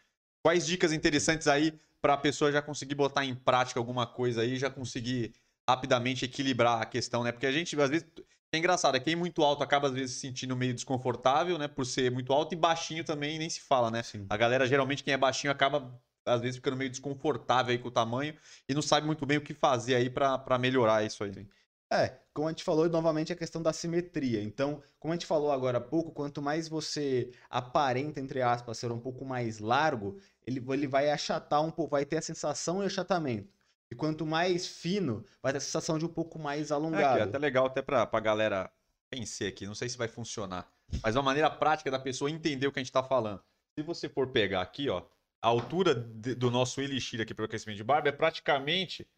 Quais dicas interessantes aí para a pessoa já conseguir botar em prática alguma coisa aí, já conseguir rapidamente equilibrar a questão, né? Porque a gente às vezes é engraçado, é quem é muito alto acaba às vezes se sentindo meio desconfortável, né, por ser muito alto e baixinho também nem se fala, né? Sim. A galera geralmente quem é baixinho acaba às vezes ficando meio desconfortável aí com o tamanho e não sabe muito bem o que fazer aí para melhorar isso aí. Sim. É, como a gente falou novamente, a questão da simetria. Então, como a gente falou agora há pouco, quanto mais você aparenta, entre aspas, ser um pouco mais largo, ele, ele vai achatar um pouco, vai ter a sensação de achatamento. E quanto mais fino, vai ter a sensação de um pouco mais alongado. É, é até legal até pra, pra galera pensar aqui, não sei se vai funcionar. Mas uma maneira prática da pessoa entender o que a gente tá falando. Se você for pegar aqui, ó, a altura de, do nosso elixir aqui para o aquecimento de barba é praticamente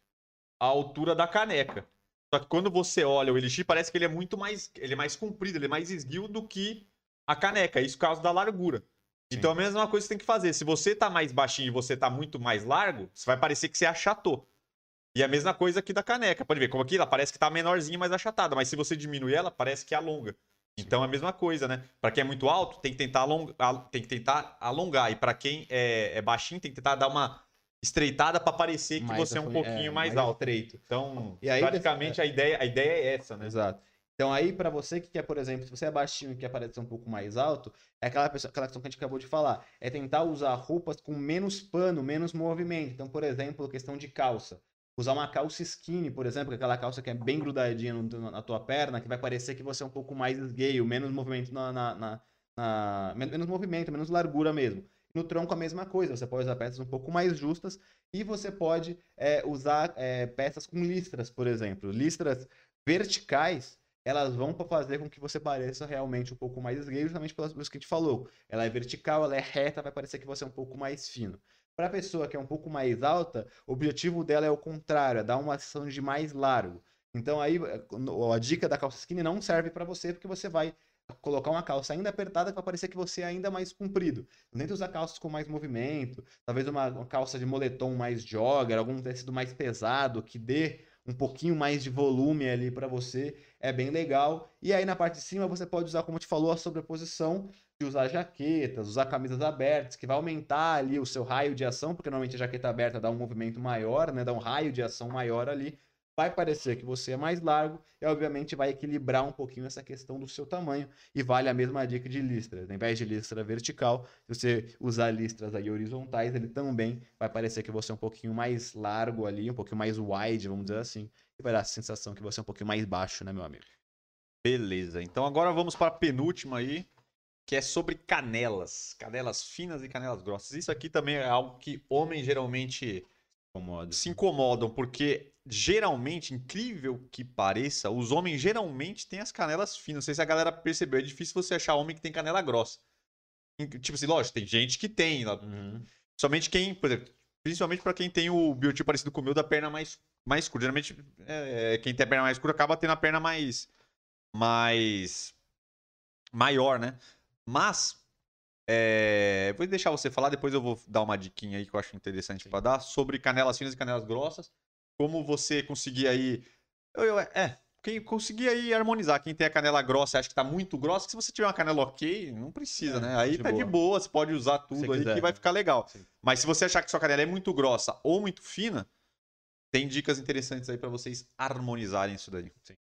a altura da caneca. Só que quando você olha o elixir, parece que ele é muito mais, ele é mais comprido, ele é mais esguio do que a caneca. Isso por causa da largura. Sim. Então a mesma coisa que você tem que fazer. Se você tá mais baixinho e você tá muito mais largo, você vai parecer que você achatou. E a mesma coisa aqui da caneca. Pode ver, como aqui ela parece que tá menorzinha, mais achatada. Mas se você diminui ela, parece que alonga. Então é a mesma coisa, né? Para quem é muito alto, tem que tentar alongar, tem que tentar alongar. E para quem é, é, baixinho, tem que tentar dar uma estreitada para parecer que mais você é um pouquinho é, mais, mais alto. Estreito. Então, e aí, praticamente a ideia, a ideia é essa, né? Exato. Então aí para você que quer, por exemplo, se você é baixinho e quer parecer um pouco mais alto, é aquela pessoa, aquela questão que a gente acabou de falar, é tentar usar roupas com menos pano, menos movimento. Então, por exemplo, questão de calça usar uma calça skinny, por exemplo, aquela calça que é bem grudadinha na tua perna, que vai parecer que você é um pouco mais gay, menos movimento na, na, na, na, menos movimento, menos largura mesmo. No tronco a mesma coisa, você pode usar peças um pouco mais justas e você pode é, usar é, peças com listras, por exemplo. Listras verticais, elas vão fazer com que você pareça realmente um pouco mais gay, justamente pelas coisas que a gente falou. Ela é vertical, ela é reta, vai parecer que você é um pouco mais fino. Para a pessoa que é um pouco mais alta, o objetivo dela é o contrário, é dar uma sensação de mais largo. Então aí a dica da calça skinny não serve para você porque você vai colocar uma calça ainda apertada vai parecer que você é ainda mais comprido. Tenta usar calças com mais movimento, talvez uma, uma, calça de moletom mais jogger, algum tecido mais pesado que dê um pouquinho mais de volume ali para você, é bem legal. E aí na parte de cima você pode usar, como eu te falou, a sobreposição de usar jaquetas, usar camisas abertas, que vai aumentar ali o seu raio de ação, porque normalmente a jaqueta aberta dá um movimento maior, né? Dá um raio de ação maior ali. Vai parecer que você é mais largo e, obviamente, vai equilibrar um pouquinho essa questão do seu tamanho. E vale a mesma dica de listras. Ao invés de listra vertical, se você usar listras aí horizontais, ele também vai parecer que você é um pouquinho mais largo ali, um pouquinho mais wide, vamos dizer assim. E vai dar a sensação que você é um pouquinho mais baixo, né, meu amigo? Beleza. Então agora vamos para a penúltima aí, que é sobre canelas. Canelas finas e canelas grossas. Isso aqui também é algo que homens geralmente Incomoda. se incomodam, porque geralmente, incrível que pareça, os homens geralmente têm as canelas finas. Não sei se a galera percebeu, é difícil você achar homem que tem canela grossa. Tipo assim, lógico, tem gente que tem. Uhum. Somente quem, por exemplo, principalmente para quem tem o biotipo parecido com o meu da perna mais, mais curta. Geralmente, é, quem tem a perna mais curta acaba tendo a perna mais. mais. maior, né? Mas, é... vou deixar você falar, depois eu vou dar uma diquinha aí que eu acho interessante para dar sobre canelas finas e canelas grossas. Como você conseguir aí. Eu, eu, é, quem conseguir aí harmonizar. Quem tem a canela grossa acha que tá muito grossa, se você tiver uma canela ok, não precisa, é, né? Aí de tá boa. de boa, você pode usar tudo aí quiser, que vai ficar legal. Sim. Mas se você achar que sua canela é muito grossa ou muito fina, tem dicas interessantes aí para vocês harmonizarem isso daí. Sim.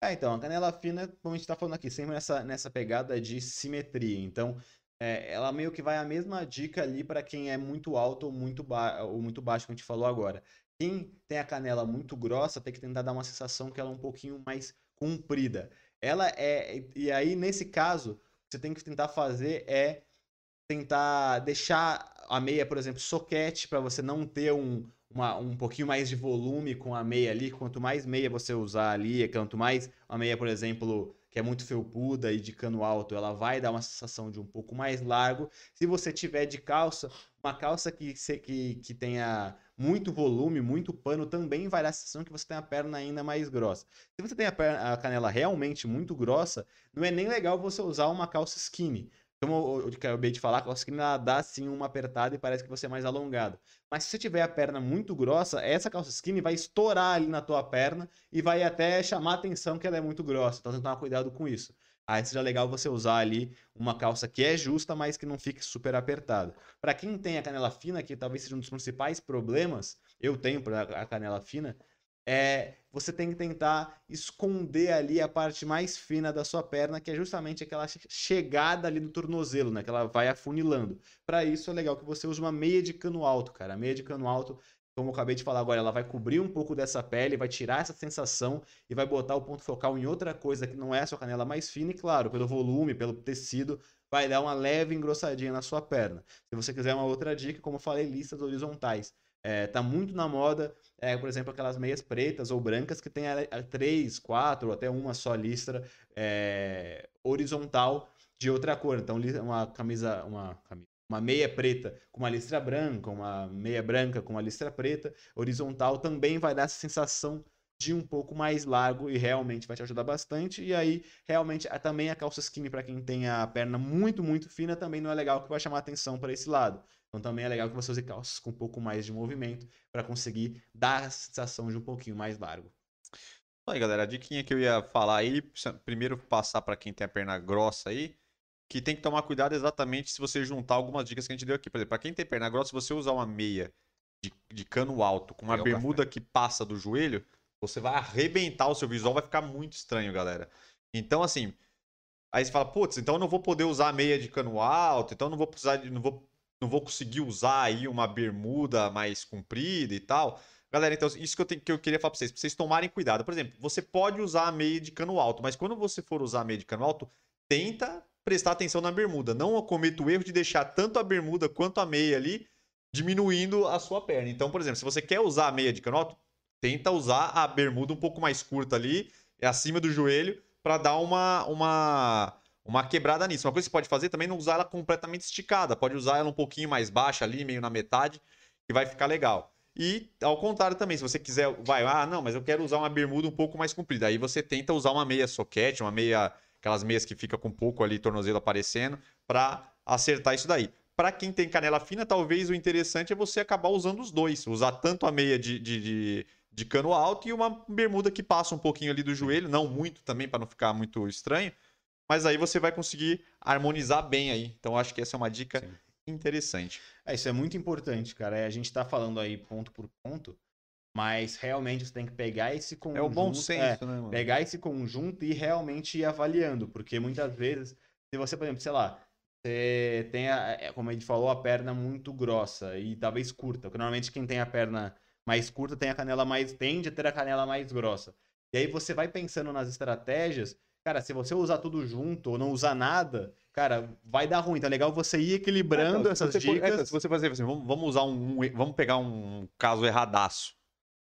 É, então, a canela fina, como a gente tá falando aqui, sempre nessa, nessa pegada de simetria. Então, é, ela meio que vai a mesma dica ali para quem é muito alto ou muito, ba ou muito baixo, como a gente falou agora. Quem tem a canela muito grossa tem que tentar dar uma sensação que ela é um pouquinho mais comprida. Ela é. E aí, nesse caso, você tem que tentar fazer é tentar deixar a meia, por exemplo, soquete, para você não ter um, uma, um pouquinho mais de volume com a meia ali. Quanto mais meia você usar ali, quanto mais a meia, por exemplo, que é muito felpuda e de cano alto, ela vai dar uma sensação de um pouco mais largo. Se você tiver de calça, uma calça que, que, que tenha muito volume, muito pano, também vai dar a sensação que você tem a perna ainda mais grossa. Se você tem a, perna, a canela realmente muito grossa, não é nem legal você usar uma calça skinny. Como eu acabei de falar, a calça dá sim uma apertada e parece que você é mais alongado. Mas se você tiver a perna muito grossa, essa calça skinny vai estourar ali na tua perna e vai até chamar a atenção que ela é muito grossa. Então tem que tomar cuidado com isso. Aí seja legal você usar ali uma calça que é justa, mas que não fique super apertada. Para quem tem a canela fina, que talvez seja um dos principais problemas, eu tenho a canela fina, é, você tem que tentar esconder ali a parte mais fina da sua perna, que é justamente aquela chegada ali no tornozelo, né? Que ela vai afunilando. Para isso é legal que você use uma meia de cano alto, cara. A meia de cano alto, como eu acabei de falar agora, ela vai cobrir um pouco dessa pele, vai tirar essa sensação e vai botar o ponto focal em outra coisa que não é a sua canela mais fina e, claro, pelo volume, pelo tecido, vai dar uma leve engrossadinha na sua perna. Se você quiser uma outra dica, como eu falei, listas horizontais. É, tá muito na moda, é, por exemplo, aquelas meias pretas ou brancas que tem a, a três, quatro, até uma só listra é, horizontal de outra cor. Então, uma camisa, uma camisa, uma meia preta com uma listra branca, uma meia branca com uma listra preta, horizontal, também vai dar essa sensação de um pouco mais largo e realmente vai te ajudar bastante. E aí, realmente, também a calça skinny para quem tem a perna muito, muito fina também não é legal que vai chamar atenção para esse lado. Então também é legal que você use calças com um pouco mais de movimento para conseguir dar a sensação de um pouquinho mais largo. Aí, galera, a diquinha que eu ia falar aí, primeiro passar para quem tem a perna grossa aí, que tem que tomar cuidado exatamente se você juntar algumas dicas que a gente deu aqui. Por exemplo, para quem tem perna grossa, se você usar uma meia de, de cano alto com uma bermuda que passa do joelho, você vai arrebentar o seu visual, vai ficar muito estranho, galera. Então, assim, aí você fala, putz, então eu não vou poder usar a meia de cano alto, então eu não vou precisar, de, não vou não vou conseguir usar aí uma bermuda mais comprida e tal. Galera, então isso que eu, tenho, que eu queria falar pra vocês, pra vocês tomarem cuidado. Por exemplo, você pode usar a meia de cano alto, mas quando você for usar a meia de cano alto, tenta prestar atenção na bermuda. Não cometa o erro de deixar tanto a bermuda quanto a meia ali diminuindo a sua perna. Então, por exemplo, se você quer usar a meia de cano alto, tenta usar a bermuda um pouco mais curta ali, acima do joelho, para dar uma, uma uma quebrada nisso. Uma coisa que você pode fazer também é não usar ela completamente esticada. Pode usar ela um pouquinho mais baixa ali, meio na metade, que vai ficar legal. E ao contrário também, se você quiser, vai, ah, não, mas eu quero usar uma bermuda um pouco mais comprida. Aí você tenta usar uma meia soquete, uma meia, aquelas meias que fica com um pouco ali tornozelo aparecendo, para acertar isso daí. Para quem tem canela fina, talvez o interessante é você acabar usando os dois. Usar tanto a meia de, de, de, de cano alto e uma bermuda que passa um pouquinho ali do joelho, não muito também, para não ficar muito estranho mas aí você vai conseguir harmonizar bem aí. Então acho que essa é uma dica Sim. interessante. É, isso é muito importante, cara. É, a gente está falando aí ponto por ponto, mas realmente você tem que pegar esse conjunto. É o bom senso, é, né, mano? Pegar esse conjunto e realmente ir avaliando, porque muitas vezes, se você, por exemplo, sei lá, você tem, a, é, como a gente falou, a perna muito grossa e talvez curta, porque normalmente quem tem a perna mais curta tem a canela mais tende a ter a canela mais grossa. E aí você vai pensando nas estratégias Cara, se você usar tudo junto ou não usar nada, cara, vai dar ruim. Então é legal você ir equilibrando é, então, essas dicas. For, é, se você fazer assim, vamos, vamos usar um, um, Vamos pegar um caso erradaço.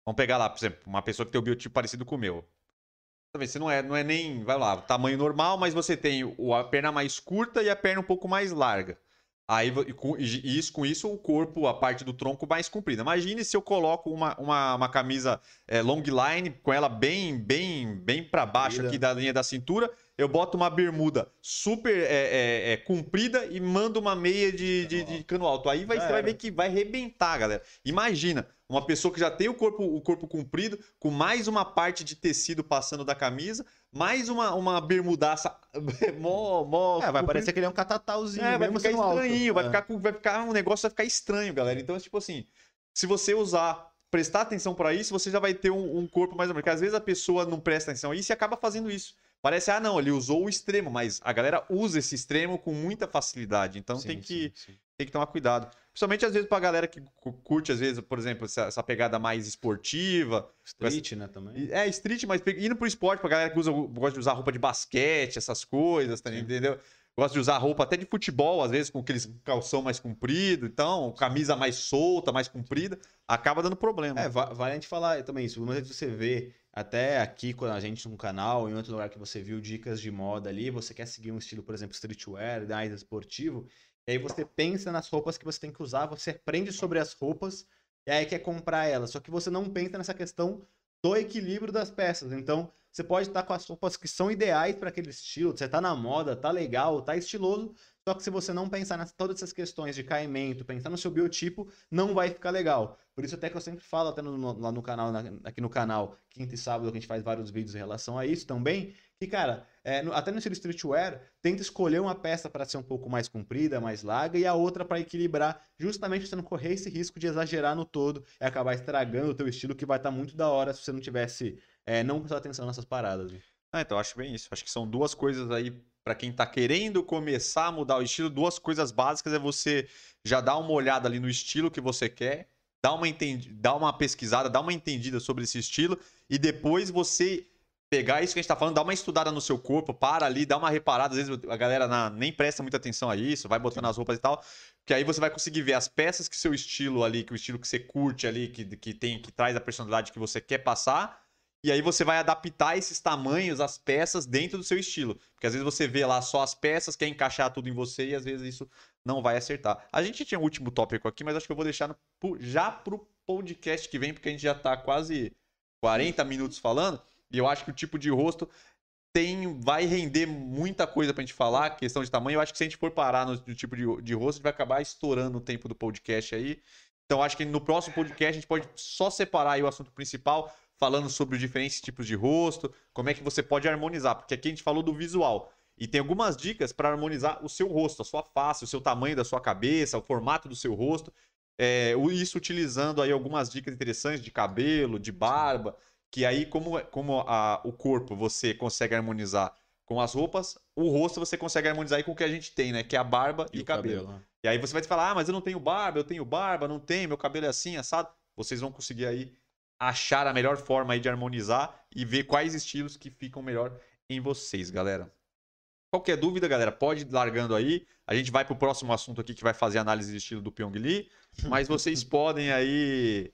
Vamos pegar lá, por exemplo, uma pessoa que tem o biotipo parecido com o meu. Também, você não é, não é nem, vai lá, tamanho normal, mas você tem a perna mais curta e a perna um pouco mais larga. Aí, com isso, com isso, o corpo, a parte do tronco mais comprida. Imagine se eu coloco uma, uma, uma camisa é, long line, com ela bem bem bem para baixo aqui da linha da cintura. Eu boto uma bermuda super é, é, é comprida e mando uma meia de, de, de cano alto. Aí vai, você vai ver que vai arrebentar, galera. Imagina, uma pessoa que já tem o corpo, o corpo comprido, com mais uma parte de tecido passando da camisa, mais uma, uma bermudaça mó, mó. É, vai parecer que ele é um catatauzinho. É, vai ficar estranho, alto. vai, é. ficar, vai ficar um negócio vai ficar estranho, galera. Então, tipo assim, se você usar, prestar atenção para isso, você já vai ter um, um corpo mais ou menos. Porque às vezes a pessoa não presta atenção a isso e acaba fazendo isso. Parece, ah, não, ele usou o extremo, mas a galera usa esse extremo com muita facilidade. Então sim, tem, que, sim, sim. tem que tomar cuidado. Principalmente, às vezes, pra galera que curte, às vezes, por exemplo, essa, essa pegada mais esportiva. Street, essa... né, também. É, street, mas indo pro esporte, pra galera que usa, gosta de usar roupa de basquete, essas coisas, tá, entendeu? Gosta de usar roupa até de futebol, às vezes, com aqueles calção mais comprido, então, camisa mais solta, mais comprida, acaba dando problema. É, vale a gente falar também isso. Vezes você vê, até aqui com a gente no canal, em outro lugar que você viu dicas de moda ali, você quer seguir um estilo, por exemplo, streetwear, mais esportivo, e aí você pensa nas roupas que você tem que usar, você aprende sobre as roupas, e aí quer comprar elas. Só que você não pensa nessa questão do equilíbrio das peças. Então, você pode estar com as roupas que são ideais para aquele estilo, você tá na moda, tá legal, tá estiloso, só que se você não pensar nessas todas essas questões de caimento, pensar no seu biotipo, não vai ficar legal. Por isso até que eu sempre falo até no, lá no canal, na, aqui no canal, quinta e sábado, que a gente faz vários vídeos em relação a isso também, que, cara, é, no, até no estilo streetwear, tenta escolher uma peça para ser um pouco mais comprida, mais larga, e a outra para equilibrar, justamente você não correr esse risco de exagerar no todo e acabar estragando o teu estilo, que vai estar tá muito da hora se você não tivesse, é, não prestar atenção nessas paradas. Ah, então acho bem isso. Acho que são duas coisas aí para quem tá querendo começar a mudar o estilo, duas coisas básicas é você já dar uma olhada ali no estilo que você quer, dar uma, entendi, dar uma pesquisada, dar uma entendida sobre esse estilo e depois você pegar isso que a gente tá falando, dar uma estudada no seu corpo, para ali, dá uma reparada. Às vezes a galera na, nem presta muita atenção a isso, vai botando as roupas e tal. Que aí você vai conseguir ver as peças que seu estilo ali, que o estilo que você curte ali, que, que tem, que traz a personalidade que você quer passar. E aí você vai adaptar esses tamanhos, as peças, dentro do seu estilo. Porque às vezes você vê lá só as peças, quer encaixar tudo em você e às vezes isso não vai acertar. A gente tinha um último tópico aqui, mas acho que eu vou deixar no, já pro podcast que vem, porque a gente já tá quase 40 minutos falando. E eu acho que o tipo de rosto tem, vai render muita coisa pra gente falar, questão de tamanho. Eu acho que se a gente for parar no, no tipo de, de rosto, a gente vai acabar estourando o tempo do podcast aí. Então acho que no próximo podcast a gente pode só separar o assunto principal, falando sobre os diferentes tipos de rosto, como é que você pode harmonizar, porque aqui a gente falou do visual. E tem algumas dicas para harmonizar o seu rosto, a sua face, o seu tamanho da sua cabeça, o formato do seu rosto. É, isso utilizando aí algumas dicas interessantes de cabelo, de barba que aí como, como a, o corpo você consegue harmonizar com as roupas, o rosto você consegue harmonizar aí com o que a gente tem, né? Que é a barba e, e cabelo. cabelo. Né? E aí você vai falar, ah, mas eu não tenho barba, eu tenho barba, não tenho, meu cabelo é assim, assado. Vocês vão conseguir aí achar a melhor forma aí de harmonizar e ver quais estilos que ficam melhor em vocês, galera. Qualquer dúvida, galera, pode ir largando aí. A gente vai pro próximo assunto aqui que vai fazer análise de estilo do Pyong Lee. Mas vocês podem aí.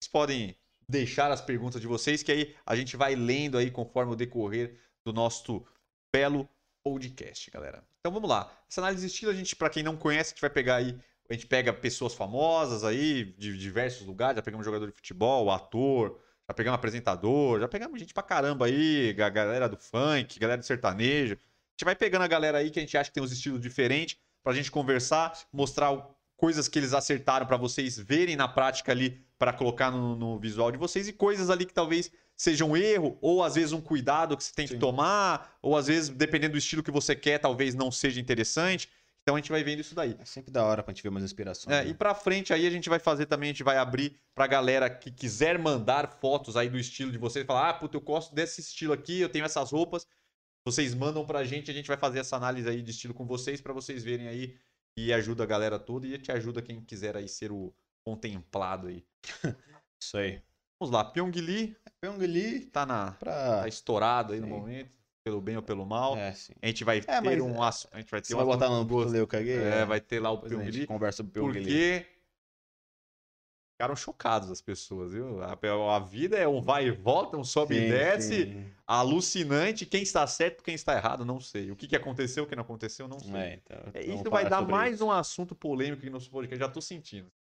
Vocês podem deixar as perguntas de vocês, que aí a gente vai lendo aí conforme o decorrer do nosso belo podcast, galera. Então vamos lá. Essa análise de estilo, a gente, para quem não conhece, a gente vai pegar aí, a gente pega pessoas famosas aí, de diversos lugares, já pegamos jogador de futebol, ator, já pegamos apresentador, já pegamos gente pra caramba aí, a galera do funk, galera do sertanejo. A gente vai pegando a galera aí que a gente acha que tem uns estilos diferentes pra gente conversar, mostrar coisas que eles acertaram para vocês verem na prática ali para colocar no, no, visual de vocês e coisas ali que talvez sejam um erro ou às vezes um cuidado que você tem Sim. que tomar ou às vezes dependendo do estilo que você quer talvez não seja interessante. Então a gente vai vendo isso daí. É sempre da hora pra gente ver umas inspirações. É, né? E pra frente aí a gente vai fazer também, a gente vai abrir pra galera que quiser mandar fotos aí do estilo de vocês, falar, ah, puta, eu gosto desse estilo aqui, eu tenho essas roupas. Vocês mandam pra gente, a gente vai fazer essa análise aí de estilo com vocês para vocês verem aí e ajuda a galera toda e te ajuda quem quiser aí ser o contemplado aí. Isso aí. Vamos lá, Pyong Lee. Pyong Lee tá, na, pra... tá estourado aí sim. no momento, pelo bem ou pelo mal. É, sim. A gente vai é, ter um aço, a gente vai ter Você um vai botar no gosto. Eu caguei, é, é, vai ter lá o Pyong Lee. Conversa sobre. Porque ficaram chocados as pessoas, viu? A, a, vida é um vai e volta, um sobe sim, e desce, sim. alucinante. Quem está certo, quem está errado, não sei. O que, que aconteceu, o que não aconteceu, não sei. É, então, é, isso vai dar mais isso. um assunto polêmico aqui no nosso podcast, já estou sentindo.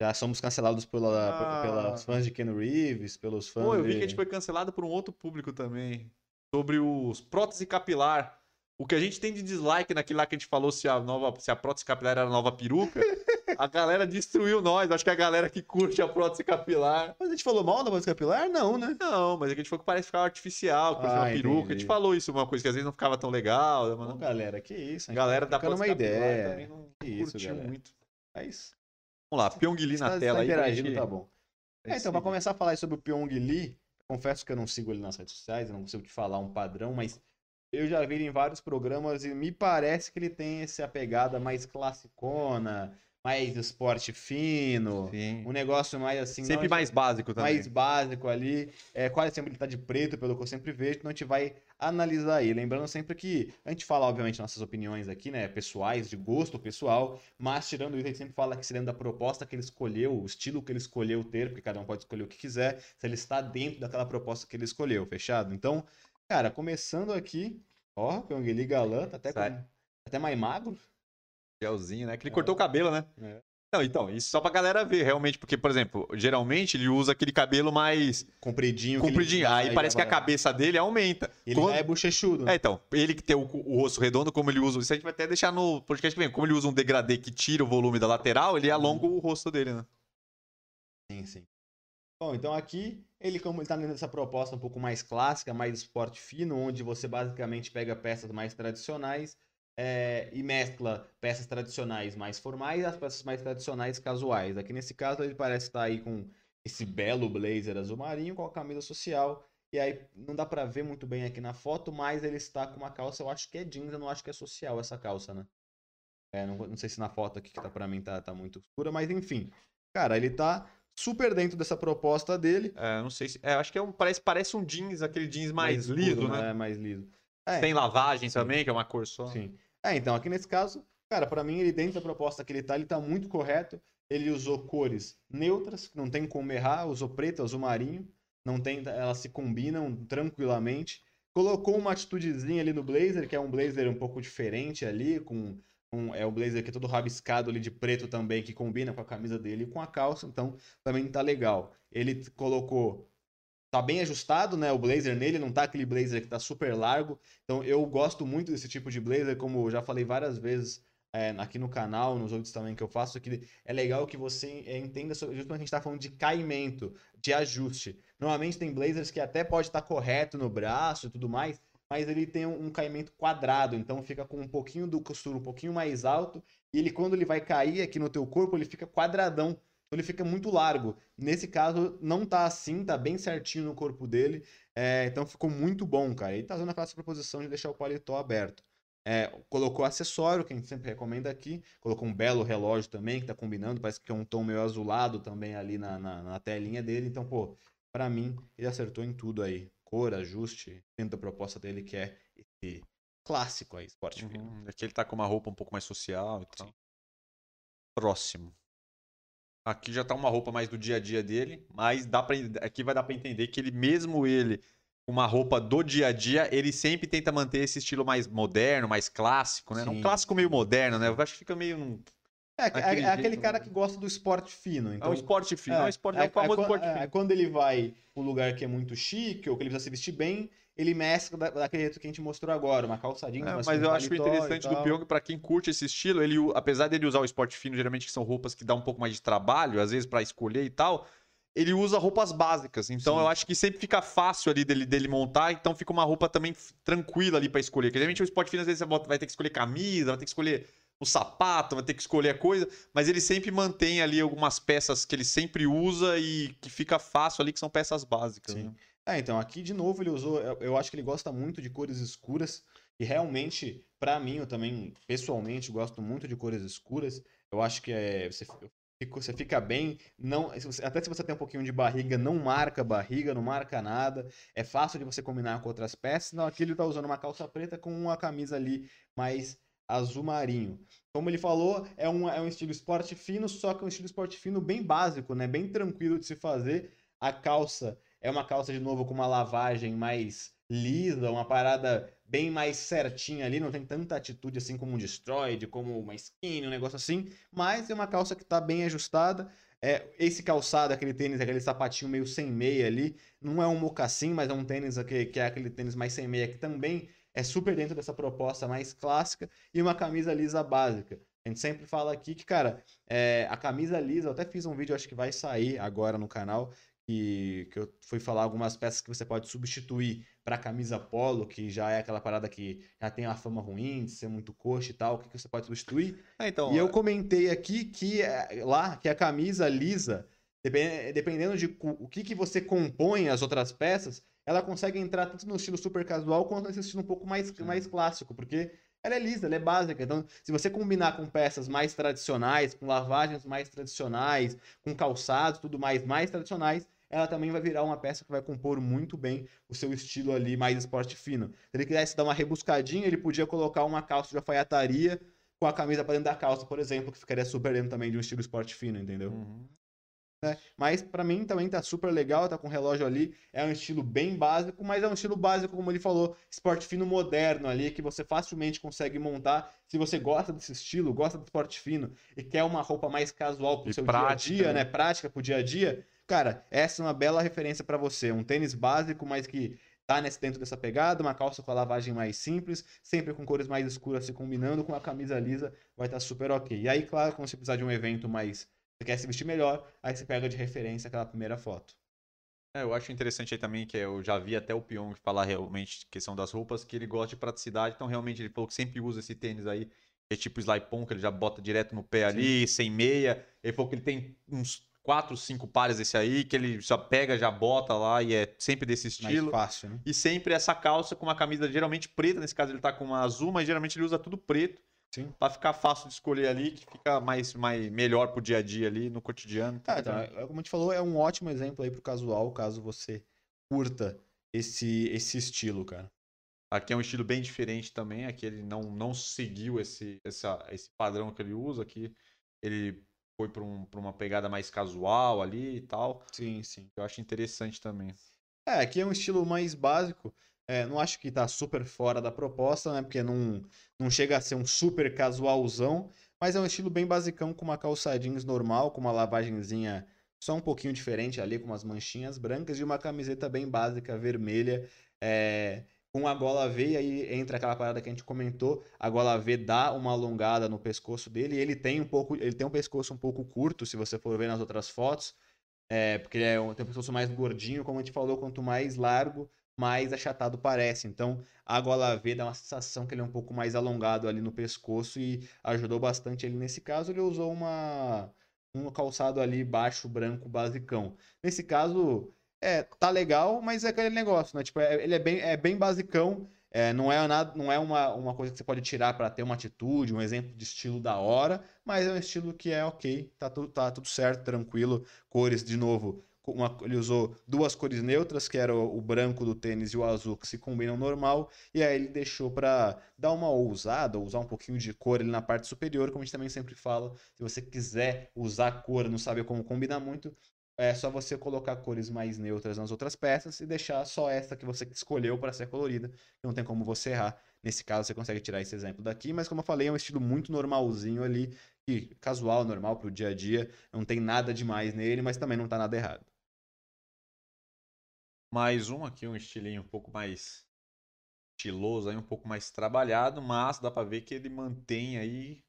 Já somos cancelados pela, ah. pelos fãs de Ken Reeves, pelos fãs. Pô, eu vi de... que a gente foi cancelado por um outro público também. Sobre os prótese capilar. O que a gente tem de dislike naquele lá que a gente falou se a, nova, se a prótese capilar era a nova peruca. a galera destruiu nós. Acho que a galera que curte a prótese capilar. Mas a gente falou mal da prótese capilar? Não, né? Não, mas é que a gente falou que parece ficar artificial, que ah, uma peruca. Entendi. A gente falou isso, uma coisa que às vezes não ficava tão legal. Não, galera, que isso. Galera da prótese uma ideia. também não que isso, curtiu galera. muito. É isso. Vamos lá, Pyong Lee na tá, tela tá interagindo, aí. tá bom. É, então, para começar a falar sobre o Pyong Lee, confesso que eu não sigo ele nas redes sociais, eu não consigo te falar um padrão, mas eu já vi ele em vários programas e me parece que ele tem essa pegada mais classicona, mais esporte fino, Sim. um negócio mais assim. Sempre mais básico também. Mais básico ali. É, quase sempre ele tá de preto, pelo que eu sempre vejo, então a gente vai analisar aí. Lembrando sempre que a gente fala, obviamente, nossas opiniões aqui, né? Pessoais, de gosto pessoal, mas tirando isso, a gente sempre fala que se dentro da proposta que ele escolheu, o estilo que ele escolheu ter, porque cada um pode escolher o que quiser, se ele está dentro daquela proposta que ele escolheu, fechado? Então, cara, começando aqui, ó, Pyong Lee galã, tá até, com, até mais magro. Gelzinho, né? Que ele é. cortou o cabelo, né? É. Não, então, isso só pra galera ver, realmente, porque, por exemplo, geralmente ele usa aquele cabelo mais Compridinho. que ele compridinho, dá, aí parece que a cabeça dele aumenta. Ele Quando- é bochechudo. É, então, ele que tem o, o rosto redondo, como ele usa, isso a gente vai até deixar no podcast que vem, como ele usa um degradê que tira o volume da lateral, ele alonga o rosto dele, né? Sim, sim. Bom, então aqui ele como ele tá nessa proposta um pouco mais clássica, mais esporte fino, onde você basicamente pega peças mais tradicionais é, e mescla peças tradicionais mais formais e as peças mais tradicionais casuais. Aqui nesse caso ele parece estar aí com esse belo blazer azul marinho com a camisa social. E aí não dá pra ver muito bem aqui na foto, mas ele está com uma calça, eu acho que é jeans, eu não acho que é social essa calça, né? É, não, não sei se na foto aqui que tá pra mim tá, tá muito escura, mas enfim. Cara, ele tá super dentro dessa proposta dele. É, não sei se. É, acho que é um, parece, parece um jeans, aquele jeans mais, escuro, liso, né? É, mais liso. É, Tem lavagem também, que é uma cor só. sim. É, então, aqui nesse caso, cara, pra mim, ele dentro da proposta que ele tá, ele tá muito correto. Ele usou cores neutras, que não tem como errar, usou preto, azul marinho, não tem, elas se combinam tranquilamente. Colocou uma atitudezinha ali no blazer, que é um blazer um pouco diferente ali, com um, é o blazer que é todo rabiscado ali de preto também, que combina com a camisa dele e com a calça, então também tá legal. Ele colocou tá bem ajustado, né? O blazer nele não tá aquele blazer que tá super largo. Então eu gosto muito desse tipo de blazer, como eu já falei várias vezes é, aqui no canal, nos outros também que eu faço, que é legal que você entenda sobre, justamente a gente tá falando de caimento, de ajuste. Normalmente tem blazers que até pode estar correto no braço e tudo mais, mas ele tem um, um caimento quadrado, então fica com um pouquinho do costura um pouquinho mais alto, e ele quando ele vai cair aqui no teu corpo, ele fica quadradão. Então ele fica muito largo. Nesse caso, não tá assim, tá bem certinho no corpo dele. É, então ficou muito bom, cara. Ele tá usando aquela proposição de deixar o paletó aberto. É, colocou acessório, que a gente sempre recomenda aqui. Colocou um belo relógio também, que tá combinando. Parece que é um tom meio azulado também ali na, na, na telinha dele. Então, pô, pra mim, ele acertou em tudo aí. Cor, ajuste, dentro da proposta dele, que é esse clássico aí, esporte. Uhum. Aqui ele tá com uma roupa um pouco mais social e tal. Próximo. Aqui já tá uma roupa mais do dia a dia dele, mas dá para aqui vai dar pra entender que ele mesmo ele uma roupa do dia a dia, ele sempre tenta manter esse estilo mais moderno, mais clássico, né? Um Sim. clássico meio moderno, né? Eu acho que fica meio um É, é- Daquele é aquele cara né? que gosta do esporte fino. é Então, um esporte fino, é, um esporte, é, um é famoso quan- esporte é, fino. quando ele vai pro lugar que é muito chique, ou que ele precisa se vestir bem, ele mescla da- daquele jeito que a gente mostrou agora, uma calça jeans, É, mas, eu acho interessante do. Pyong, pra quem curte esse estilo, ele, apesar dele usar o esporte fino, geralmente que são roupas que dá um pouco mais de trabalho, às vezes pra escolher e tal, ele usa roupas básicas. Então Sim. eu acho que sempre fica fácil ali dele, dele montar, então fica uma roupa também tranquila ali pra escolher. Porque geralmente o esporte fino, às vezes você vai ter que escolher camisa, vai ter que escolher o sapato, vai ter que escolher a coisa, mas ele sempre mantém ali algumas peças que ele sempre usa e que fica fácil ali, que são peças básicas. Sim. né? É, então, aqui de novo ele usou. Eu, eu acho que ele gosta muito de cores escuras. E realmente, pra mim, eu também, pessoalmente, gosto muito de cores escuras. Eu acho que é, você, você fica bem. não Até se você tem um pouquinho de barriga, não marca barriga, não marca nada. É fácil de você combinar com outras peças. Não, aqui ele tá usando uma calça preta com uma camisa ali mais azul marinho. Como ele falou, é um, é um estilo esporte fino, só que é um estilo esporte fino bem básico, né? Bem tranquilo de se fazer. A calça é uma calça, de novo, com uma lavagem mais lisa, uma parada bem mais certinha ali, não tem tanta atitude assim como um destroyed, como uma skinny, um negócio assim, mas é uma calça que tá bem ajustada. É, esse calçado, aquele tênis, aquele sapatinho meio sem meia ali, não é um mocassim, mas é um tênis que, que é aquele tênis mais sem meia, que também é super dentro dessa proposta mais clássica, e uma camisa lisa básica. A gente sempre fala aqui que, cara, é, a camisa lisa, eu até fiz um vídeo, acho que vai sair agora no canal, que, que eu fui falar algumas peças que você pode substituir para camisa polo, que já é aquela parada que já tem uma fama ruim, de ser muito coxa e tal, o que, que você pode substituir. É, então, E eu comentei aqui que é, lá que a camisa lisa, depen- dependendo de o que, que você compõe as outras peças, ela consegue entrar tanto no estilo super casual quanto nesse estilo um pouco mais, Sim. mais clássico, porque ela é lisa, ela é básica. Então, se você combinar com peças mais tradicionais, com lavagens mais tradicionais, com calçados, tudo mais mais tradicionais, ela também vai virar uma peça que vai compor muito bem o seu estilo ali mais esporte fino. Se ele quisesse dar uma rebuscadinha, ele podia colocar uma calça de alfaiataria com a camisa pra dentro da calça, por exemplo, que ficaria super dentro também de um estilo esporte fino, entendeu? Uhum. né? Mas pra mim também tá super legal, tá com o relógio ali. É um estilo bem básico, mas é um estilo básico, como ele falou, esporte fino moderno ali, que você facilmente consegue montar. Se você gosta desse estilo, gosta do esporte fino e quer uma roupa mais casual pro E seu prática, dia a dia, né? né? Prática pro dia a dia, cara, essa é uma bela referência pra você. Um tênis básico, mas que tá nesse, dentro dessa pegada, uma calça com a lavagem mais simples, sempre com cores mais escuras se combinando, com a camisa lisa, vai estar super ok. E aí, claro, quando você precisar de um evento mais você quer se vestir melhor, aí você pega de referência aquela primeira foto. É, eu acho interessante aí também que eu já vi até o Pyong falar realmente questão das roupas, que ele gosta de praticidade, então realmente ele falou que sempre usa esse tênis aí, que é tipo slide-pon, que ele já bota direto no pé ali, sem meia. Ele falou que ele tem uns quatro, cinco pares desse aí, que ele só pega, já bota lá e é sempre desse estilo. Mais fácil, né? E sempre essa calça com uma camisa geralmente preta, nesse caso ele tá com uma azul, mas geralmente ele usa tudo preto. Sim. Pra ficar fácil de escolher ali, que fica mais, mais melhor pro dia a dia ali, no cotidiano. Ah, então, é- como a gente falou, é um ótimo exemplo aí pro casual, caso você curta esse, esse estilo, cara. Aqui é um estilo bem diferente também. Aqui ele não, não seguiu esse, essa, esse padrão que ele usa. Aqui ele foi para um, uma pegada mais casual ali e tal. Sim, sim. Eu acho interessante também. É, aqui é um estilo mais básico. É, não acho que tá super fora da proposta, né? Porque não, não chega a ser um super casualzão, mas é um estilo bem basicão, com uma calça jeans normal, com uma lavagenzinha só um pouquinho diferente ali, com umas manchinhas brancas e uma camiseta bem básica, vermelha, é, com a gola V, e aí entra aquela parada que a gente comentou, a gola V dá uma alongada no pescoço dele, ele tem um pouco, ele tem um pescoço um pouco curto, se você for ver nas outras fotos, é, porque ele é um, tem um pescoço mais gordinho, como a gente falou, quanto mais largo, mais achatado parece. Então, a gola V dá uma sensação que ele é um pouco mais alongado ali no pescoço e ajudou bastante ele nesse caso. Ele usou uma um calçado ali baixo, branco, basicão. Nesse caso, é, tá legal, mas é aquele negócio, né? Tipo, é- ele é bem, é bem basicão. É, não é, nada, não é uma, uma coisa que você pode tirar para ter uma atitude, um exemplo de estilo da hora, mas é um estilo que é ok, tá, tudo tá tudo certo, tranquilo. Cores, de novo, uma- ele usou duas cores neutras, que era o, o branco do tênis e o azul, que se combinam normal, e aí ele deixou para dar uma ousada, usar um pouquinho de cor ali na parte superior, como a gente também sempre fala, se você quiser usar cor não sabe como combinar muito, é só você colocar cores mais neutras nas outras peças e deixar só essa que você escolheu para ser colorida, não tem como você errar. Nesse caso, você consegue tirar esse exemplo daqui, mas como eu falei, é um estilo muito normalzinho ali, que casual, normal pro dia a dia, não tem nada demais nele, mas também não tá nada errado. Mais um aqui, um estilinho um pouco mais estiloso, aí, um pouco mais trabalhado, mas dá pra ver que ele mantém aí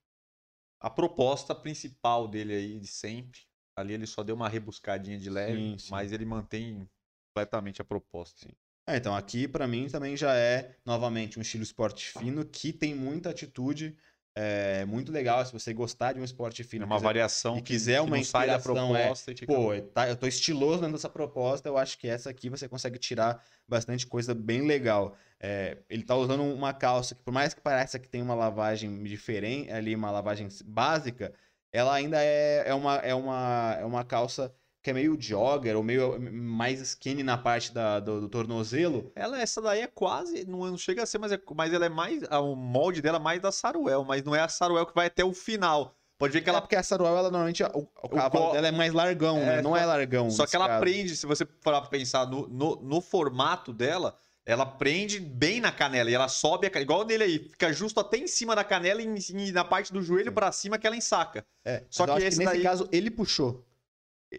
a proposta principal dele aí de sempre. Ali ele só deu uma rebuscadinha de leve, Sim, sim. mas ele mantém completamente a proposta. Sim. É, então aqui pra mim também já é novamente um estilo esporte fino que tem muita atitude, é muito legal se você gostar de um esporte É fino. uma quiser- variação e que, quiser que uma não sai da é, proposta e fica Pô, tá, eu tô estiloso dentro dessa proposta, eu acho que essa aqui você consegue tirar bastante coisa bem legal. É, ele tá usando uma calça que, por mais que pareça que tem uma lavagem diferente, ali, uma lavagem básica, ela ainda é, é, uma, é, uma, é uma calça que é meio jogger, ou meio mais skinny na parte da, do, do tornozelo. Ela, essa daí é quase, não, não chega a ser, mas, é, mas ela é mais, o molde dela é mais da Saruel, mas não é a Saruel que vai até o final. Pode ver que Ela, ela porque a Saruel, ela normalmente, o, o cavalo co- dela é mais largão, né? É, Não só- é largão. Só que ela caso. prende, se você for pensar no, no, no formato dela, ela prende bem na canela e ela sobe, a igual nele aí, fica justo até em cima da canela e, e na parte do joelho pra cima que ela ensaca. É, Só que esse nesse daí- caso ele puxou.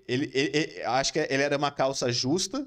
Ele, ele- ele- acho que ele era uma calça justa,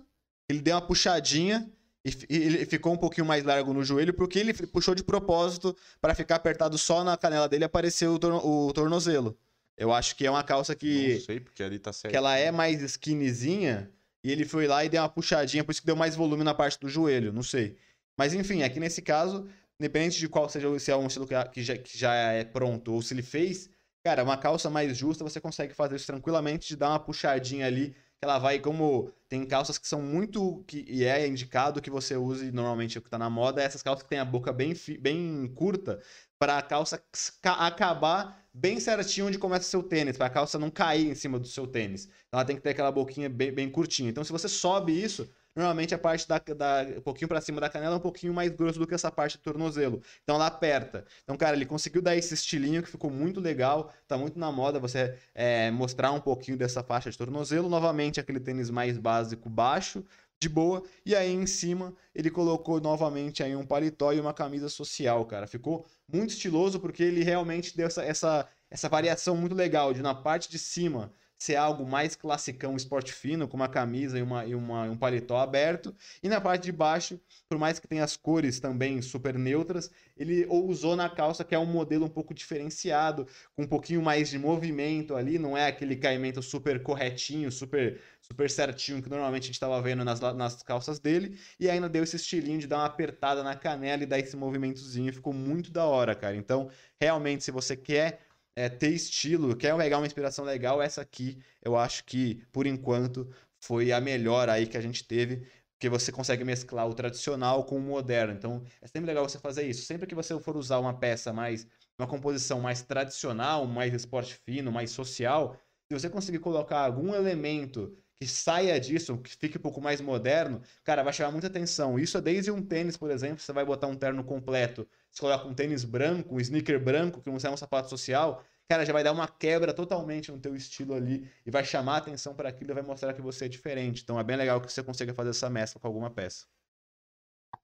ele deu uma puxadinha e, ele ficou um pouquinho mais largo no joelho porque ele puxou de propósito para ficar apertado só na canela dele e aparecer o, torno- o tornozelo. Eu acho que é uma calça Não que, sei, porque ali tá certo. que ela é mais skinnyzinha e ele foi lá e deu uma puxadinha, por isso que deu mais volume na parte do joelho, não sei. Mas enfim, aqui nesse caso, independente de qual seja, se é um estilo que já, que já é pronto ou se ele fez, cara, uma calça mais justa você consegue fazer isso tranquilamente, de dar uma puxadinha ali, que ela vai como. Tem calças que são muito. Que, e é indicado que você use normalmente o que tá na moda, é essas calças que tem a boca bem, bem curta, para a calça ca- acabar bem certinho onde começa seu tênis, para a calça não cair em cima do seu tênis. Então ela tem que ter aquela boquinha bem, bem curtinha. Então se você sobe isso, normalmente a parte da, da um pouquinho para cima da canela é um pouquinho mais grosso do que essa parte do tornozelo. Então ela aperta. Então, cara, ele conseguiu dar esse estilinho que ficou muito legal, tá muito na moda você é, mostrar um pouquinho dessa faixa de tornozelo. Novamente, aquele tênis mais básico, baixo, de boa. E aí em cima ele colocou novamente aí um paletó e uma camisa social, cara. Ficou muito estiloso porque ele realmente deu essa, essa, essa variação muito legal de na parte de cima ser algo mais classicão, esporte fino, com uma camisa e, uma, e uma, um paletó aberto. E na parte de baixo, por mais que tenha as cores também super neutras, ele usou na calça que é um modelo um pouco diferenciado, com um pouquinho mais de movimento ali, não é aquele caimento super corretinho, super super certinho que normalmente a gente estava vendo nas, nas calças dele, e ainda deu esse estilinho de dar uma apertada na canela e dar esse movimentozinho, ficou muito da hora, cara. Então, realmente, se você quer é, ter estilo, quer pegar uma inspiração legal, essa aqui eu acho que, por enquanto, foi a melhor aí que a gente teve, porque você consegue mesclar o tradicional com o moderno. Então, é sempre legal você fazer isso. Sempre que você for usar uma peça mais, uma composição mais tradicional, mais esporte fino, mais social, se você conseguir colocar algum elemento que saia disso, que fique um pouco mais moderno, cara, vai chamar muita atenção. Isso é desde um tênis, por exemplo, você vai botar um terno completo, você coloca um tênis branco, um sneaker branco, que não é um sapato social, cara, já vai dar uma quebra totalmente no teu estilo ali e vai chamar atenção para aquilo e vai mostrar que você é diferente. Então é bem legal que você consiga fazer essa mescla com alguma peça.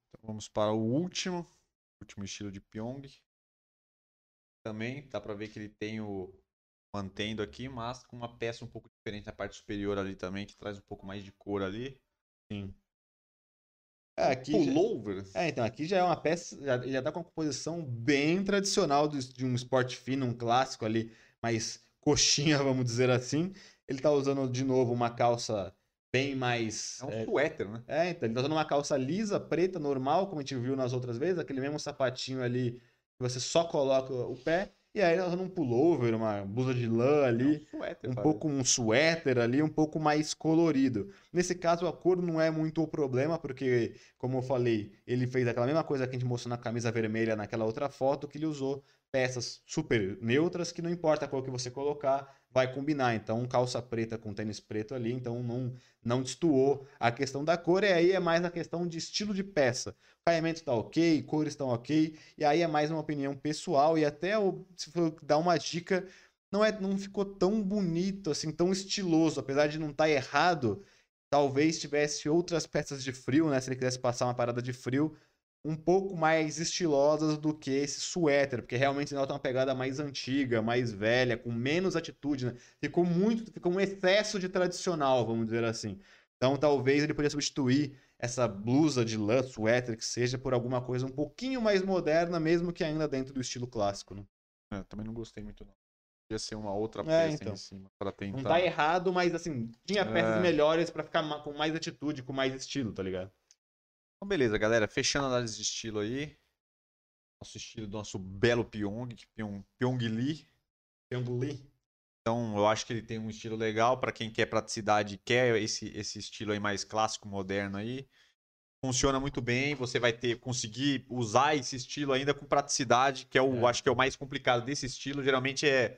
Então, vamos para o último, último estilo de Pyong. Também dá para ver que ele tem o mantendo aqui, mas com uma peça um pouco diferente na parte superior ali também, que traz um pouco mais de cor ali. Sim. É, aqui Pullover. Já... É, então, aqui já é uma peça, já, já tá com uma composição bem tradicional de um esporte fino, um clássico ali, mais coxinha, vamos dizer assim. Ele tá usando de novo uma calça bem mais. É um é, suéter, né? É, então, ele tá usando uma calça lisa, preta, normal, como a gente viu nas outras vezes, aquele mesmo sapatinho ali que você só coloca o pé. E aí ela usando um pullover, uma blusa de lã ali, é um, suéter, um pouco um suéter ali, um pouco mais colorido. Nesse caso a cor não é muito o problema, porque como eu falei, ele fez aquela mesma coisa que a gente mostrou na camisa vermelha naquela outra foto, que ele usou peças super neutras que não importa a cor que você colocar, vai combinar. Então, calça preta com tênis preto ali, então não não destoou a questão da cor, e aí é mais a questão de estilo de peça. O caimento está ok, cores estão ok, e aí é mais uma opinião pessoal, e até se for dar uma dica, não, é, não ficou tão bonito, assim, tão estiloso, apesar de não estar tá errado, talvez tivesse outras peças de frio, né? Se ele quisesse passar uma parada de frio, um pouco mais estilosas do que esse suéter, porque realmente nota uma pegada mais antiga, mais velha, com menos atitude, né? Ficou muito, ficou um excesso de tradicional, vamos dizer assim. Então talvez ele poderia substituir essa blusa de lã, suéter, que seja, por alguma coisa um pouquinho mais moderna, mesmo que ainda dentro do estilo clássico, né? É, também não gostei muito não. Podia ser uma outra é, peça é, então. em cima para tentar. Não tá errado, mas assim, tinha peças é... melhores para ficar com mais atitude, com mais estilo, tá ligado? Então, beleza, galera. Fechando a análise de estilo aí. Nosso estilo do nosso belo Pyong, Pyong, Pyong Lee. Pyong Lee. Então, eu acho que ele tem um estilo legal para quem quer praticidade, quer esse, esse estilo aí mais clássico, moderno aí. Funciona muito bem, você vai ter conseguir usar esse estilo ainda com praticidade, que é o é. acho que é o mais complicado desse estilo. Geralmente é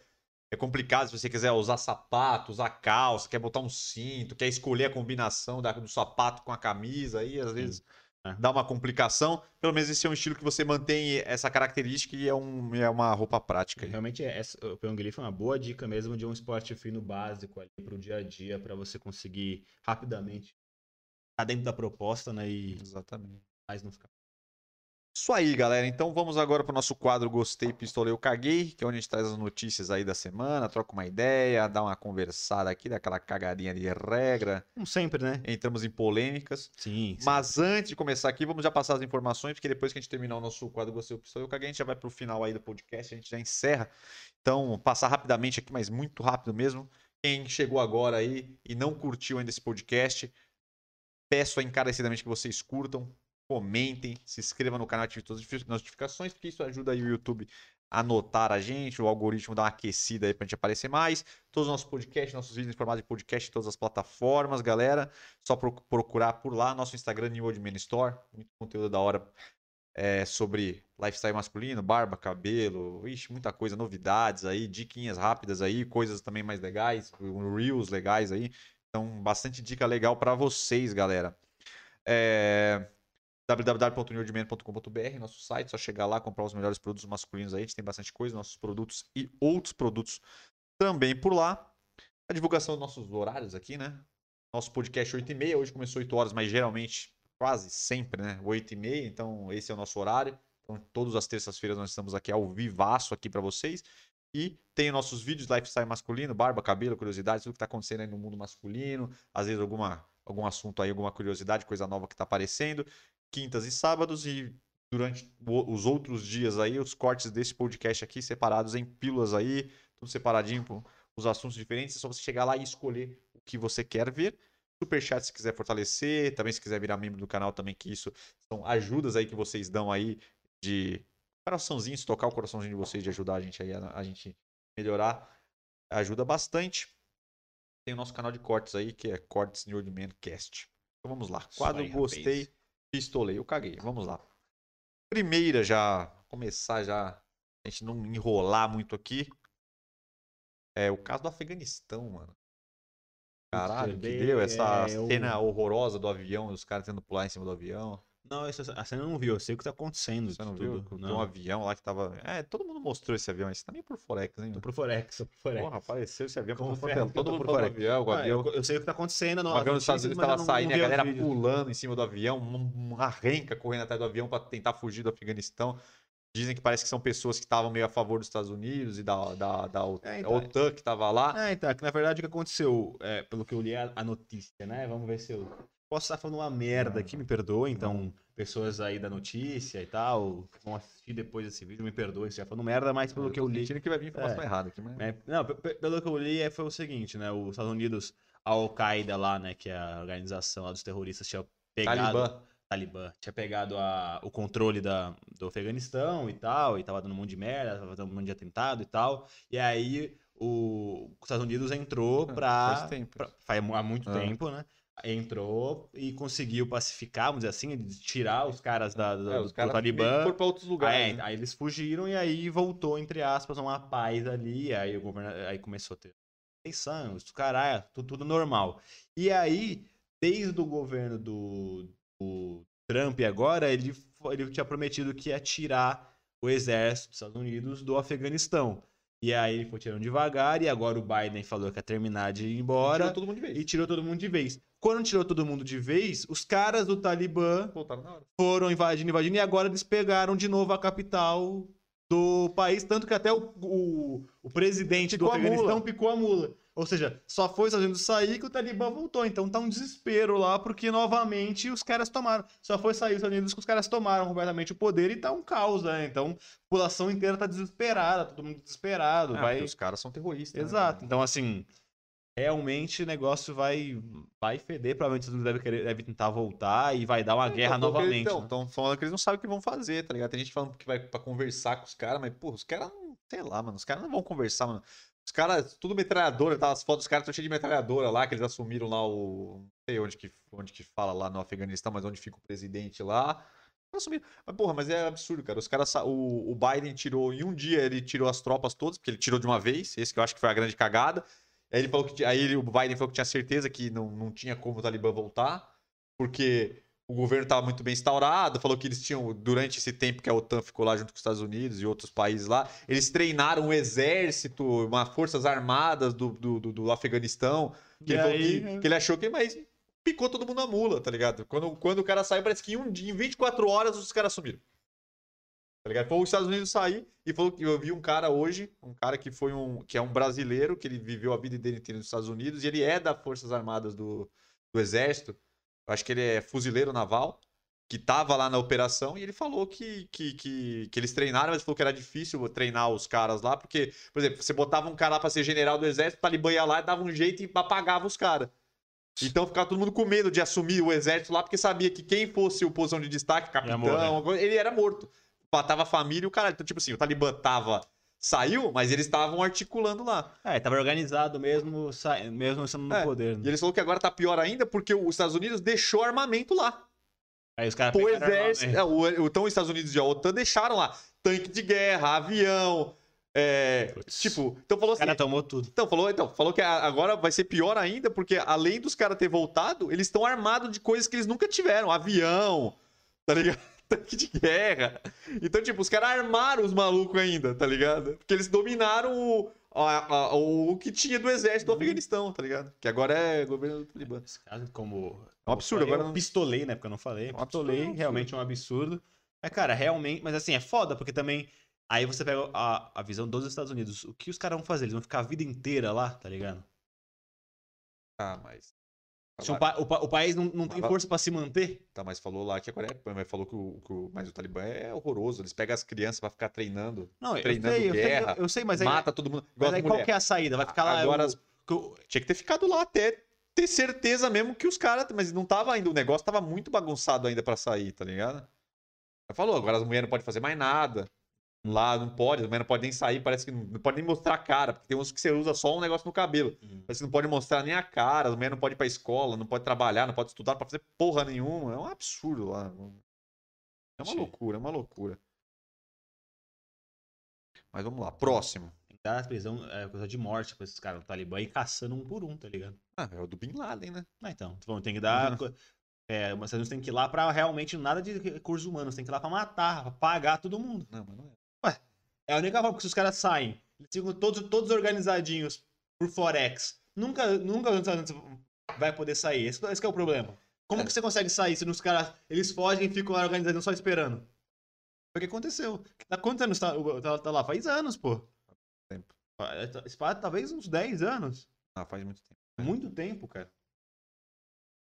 é complicado se você quiser usar sapato, usar calça, quer botar um cinto, quer escolher a combinação da, do sapato com a camisa, aí às vezes. Dá uma complicação. Pelo menos esse é um estilo que você mantém essa característica e é, um, é uma roupa prática. Realmente, essa, o Pyongyi foi uma boa dica mesmo de um esporte fino básico ali para o dia a dia, para você conseguir rapidamente estar dentro da proposta, né? E Exatamente. Mas não ficar isso aí, galera. Então vamos agora para o nosso quadro Gostei, Pistolei, Eu Caguei, que é onde a gente traz as notícias aí da semana, troca uma ideia, dá uma conversada aqui, daquela cagadinha de regra. Como sempre, né? Entramos em polêmicas. Sim, sim. Mas antes de começar aqui, vamos já passar as informações, porque depois que a gente terminar o nosso quadro Gostei, Pistolei, Eu Caguei, a gente já vai para o final aí do podcast, a gente já encerra. Então, passar rapidamente aqui, mas muito rápido mesmo. Quem chegou agora aí e não curtiu ainda esse podcast, peço encarecidamente que vocês curtam, comentem, se inscrevam no canal, ativem todas as notificações, porque isso ajuda aí o YouTube a notar a gente, o algoritmo dá uma aquecida aí pra gente aparecer mais. Todos os nossos podcasts, nossos vídeos em formato de podcast em todas as plataformas, galera. Só procurar por lá, nosso Instagram, New Old Man Store. Muito conteúdo da hora é, sobre lifestyle masculino, barba, cabelo, ixi, muita coisa, novidades aí, diquinhas rápidas aí, coisas também mais legais, reels legais aí. Então, bastante dica legal para vocês, galera. É www.newordman.com.br, nosso site, só chegar lá, comprar os melhores produtos masculinos aí, a gente tem bastante coisa, nossos produtos e outros produtos também por lá. A divulgação dos nossos horários aqui, né? Nosso podcast 8 e meia, hoje começou 8 horas, mas geralmente, quase sempre, né? 8 e meia, então esse é o nosso horário. Então, todas as terças-feiras nós estamos aqui ao vivaço aqui para vocês. E tem nossos vídeos lifestyle masculino, barba, cabelo, curiosidades, tudo que está acontecendo aí no mundo masculino. Às vezes alguma, algum assunto aí, alguma curiosidade, coisa nova que está aparecendo. Quintas e sábados e durante os outros dias aí, os cortes desse podcast aqui separados em pílulas aí, tudo separadinho, os assuntos diferentes. É só você chegar lá e escolher o que você quer ver. Superchat se quiser fortalecer, também se quiser virar membro do canal também, que isso são ajudas aí que vocês dão aí de coraçãozinho, se tocar o coraçãozinho de vocês, de ajudar a gente aí a, a gente melhorar, ajuda bastante. Tem o nosso canal de cortes aí, que é Cortes New Man Cast. Então vamos lá. Quadro aí, gostei, rapaz. Pistolei, eu caguei. Vamos lá. Primeira já, começar já, a gente não enrolar muito aqui. É o caso do Afeganistão, mano. Caralho, que deu essa é, cena eu... horrorosa do avião, os caras tendo pular em cima do avião. Não, essa, a cena não viu, eu sei o que tá acontecendo. Você não tudo. viu? Tem um avião lá que tava. É, todo mundo mostrou esse avião. Esse tá meio por Forex, hein? Tô por Forex, tô por Forex. Porra, apareceu esse avião por Forex. Todo mundo por avião, o avião. Eu, eu, sei o que tá acontecendo. Não, o avião dos Estados Unidos tava saindo a galera pulando em cima do avião, uma renca correndo atrás do avião pra tentar fugir do Afeganistão. Dizem que parece que são pessoas que estavam meio a favor dos Estados Unidos e da, da, da, é, então, OTAN que estava lá. É, então, é que na verdade o que aconteceu, é, pelo que eu li a, a, notícia, né? Vamos ver se eu. Posso estar falando uma merda aqui, me perdoa, então, pessoas aí da notícia e tal, que vão assistir depois desse vídeo, me perdoe se já falando merda, mas pelo eu que eu li. que vai vir informação é, errada aqui, mas... É, não, pelo que eu li, é, foi o seguinte, né? Os Estados Unidos, a Al-Qaeda lá, né, que é a organização lá dos terroristas, tinha pegado. Talibã. Talibã tinha pegado a, o controle da, do Afeganistão e tal, e tava dando um monte de merda, tava dando um monte de atentado e tal. E aí o, os Estados Unidos entrou pra. Faz tempo. Pra, faz há muito ah. tempo, né? Entrou e conseguiu pacificar, vamos dizer assim, tirar os caras da, da, é, os do, caras Talibã. Foram pra outros lugares. Aí, né? aí, eles fugiram e aí voltou, entre aspas, uma paz ali. Aí o governo aí começou a ter eleição, isso caralho, tudo, tudo normal. E aí, desde o governo do, o Trump agora, ele, ele tinha prometido que ia tirar o exército dos Estados Unidos do Afeganistão. E aí ele foi tirando devagar, e agora o Biden falou que ia terminar de ir embora. E tirou todo mundo de vez. E tirou todo mundo de vez. Quando tirou todo mundo de vez, os caras do Talibã foram invadindo, invadindo, e agora eles pegaram de novo a capital do país, tanto que até o, o, o presidente picou do Afeganistão picou a mula. Ou seja, só foi fazendo sair que o Talibã voltou. Então tá um desespero lá, porque novamente os caras tomaram. Só foi sair os Estados Unidos que os caras tomaram completamente o poder e tá um caos, né? Então a população inteira tá desesperada, todo mundo desesperado. É, vai... Os caras são terroristas. Né, Exato. Né? Então, assim, realmente o negócio vai, vai feder. Provavelmente os Estados Unidos deve, deve tentar voltar e vai dar uma é, guerra então, novamente. Então, né? falando que eles não sabem o que vão fazer, tá ligado? Tem gente falando que vai pra conversar com os caras, mas, pô, os caras não. Sei lá, mano. Os caras não vão conversar, mano. Os caras, tudo metralhadora, tá? As fotos dos caras estão cheias de metralhadora lá, que eles assumiram lá o. Não sei onde que, onde que fala lá no Afeganistão, mas onde fica o presidente lá. Assumiram. Mas, porra, mas é absurdo, cara. Os caras. O, o Biden tirou. Em um dia ele tirou as tropas todas, porque ele tirou de uma vez. Esse que eu acho que foi a grande cagada. Aí ele falou que. Aí o Biden falou que tinha certeza que não, não tinha como o Talibã voltar. Porque o governo estava muito bem instaurado, falou que eles tinham, durante esse tempo que a OTAN ficou lá junto com os Estados Unidos e outros países lá, eles treinaram um exército, uma forças armadas do, do, do, do Afeganistão, que ele, aí... que, que ele, achou que, mas picou todo mundo na mula, tá ligado? Quando, quando o cara saiu, parece que em um dia, em 24 horas, os caras sumiram. Tá ligado? Foi os Estados Unidos sair e falou que eu vi um cara hoje, um cara que foi um, que é um brasileiro, que ele viveu a vida dele inteira nos Estados Unidos, e ele é das Forças Armadas do, do Exército, acho que ele é fuzileiro naval, que estava lá na operação, e ele falou que, que, que, que, eles treinaram, mas falou que era difícil treinar os caras lá, porque, por exemplo, você botava um cara lá para ser general do exército, o Talibã ia lá e dava um jeito e apagava os caras. Então ficava todo mundo com medo de assumir o exército lá, porque sabia que quem fosse o posição de destaque, capitão, ele era morto. Matava a família e o cara. Então, tipo assim, o Talibã tava saiu, mas eles estavam articulando lá. É, estava organizado mesmo, mesmo estando no é, poder. Né? E eles falaram que agora tá pior ainda porque os Estados Unidos deixou armamento lá. Aí os caras exército, é, o, então os Estados Unidos e a OTAN deixaram lá tanque de guerra, avião, É, tipo, então falou O assim. cara tomou tudo. Então falou, então, falou que agora vai ser pior ainda, porque além dos caras ter voltado, eles estão armados de coisas que eles nunca tiveram. Avião, tá ligado? Tanque de guerra. Então, tipo, os caras armaram os malucos ainda, tá ligado? Porque eles dominaram o, a- a- o que tinha do exército do Afeganistão, tá ligado? Que agora é governo do Talibã. Esse caso, como. É um absurdo, eu agora não- pistolei, né? Porque eu não falei. É um pistolei, é absurdo. realmente é um absurdo. Mas, cara, realmente. Mas assim, é foda, porque também. Aí você pega a, a visão dos Estados Unidos. O que os caras vão fazer? Eles vão ficar a vida inteira lá, tá ligado? Ah, mas. Se o, pa- o pa- o país não, não tem Mas- força pra se manter. Tá, mas falou lá que é. Mas falou que o, que o- Mas o Talibã é horroroso. Eles pegam as crianças pra ficar treinando. Não, Treinando sei, eu sei, guerra, eu, eu sei, mas aí. mata todo mundo. Mas as aí qual que é a saída? Vai ficar lá. Agora Tinha que ter ficado lá até ter certeza mesmo que os caras. Mas não tava ainda. O negócio tava muito bagunçado ainda pra sair, tá ligado? Falou, agora as mulheres não podem fazer mais nada. Lá não pode, as mulheres não podem nem sair, parece que não, não pode nem mostrar a cara, porque tem uns que você usa só um negócio no cabelo. Hum. Mas você não pode mostrar nem a cara, as mulheres não podem ir pra escola, não pode trabalhar, não pode estudar, não pode fazer porra nenhuma. É um absurdo lá. É uma Sim. loucura, é uma loucura. Mas vamos lá, próximo. Tem que dar a prisão, é, coisa de morte pra esses caras do Talibã e caçando um por um, tá ligado? Ah, é o do Bin Laden, né? Ah, então. falando, Tem que dar. Uhum. É, mas vocês tem que ir lá pra realmente nada de recursos humanos, tem que ir lá pra matar, pra pagar todo mundo. Não, mas não é. É a única forma que se os caras saem, eles ficam todos, todos organizadinhos por Forex. Nunca, nunca vai poder sair. Esse, esse que é o problema. Como É. que você consegue sair se os caras eles fogem e ficam lá organizadinhos só esperando? Foi o que aconteceu. Há quantos anos tá, tá, tá lá? Faz anos, pô. Tempo. Ah, tá- pá, Talvez uns 10 anos. Ah, faz muito tempo. Muito tempo, cara.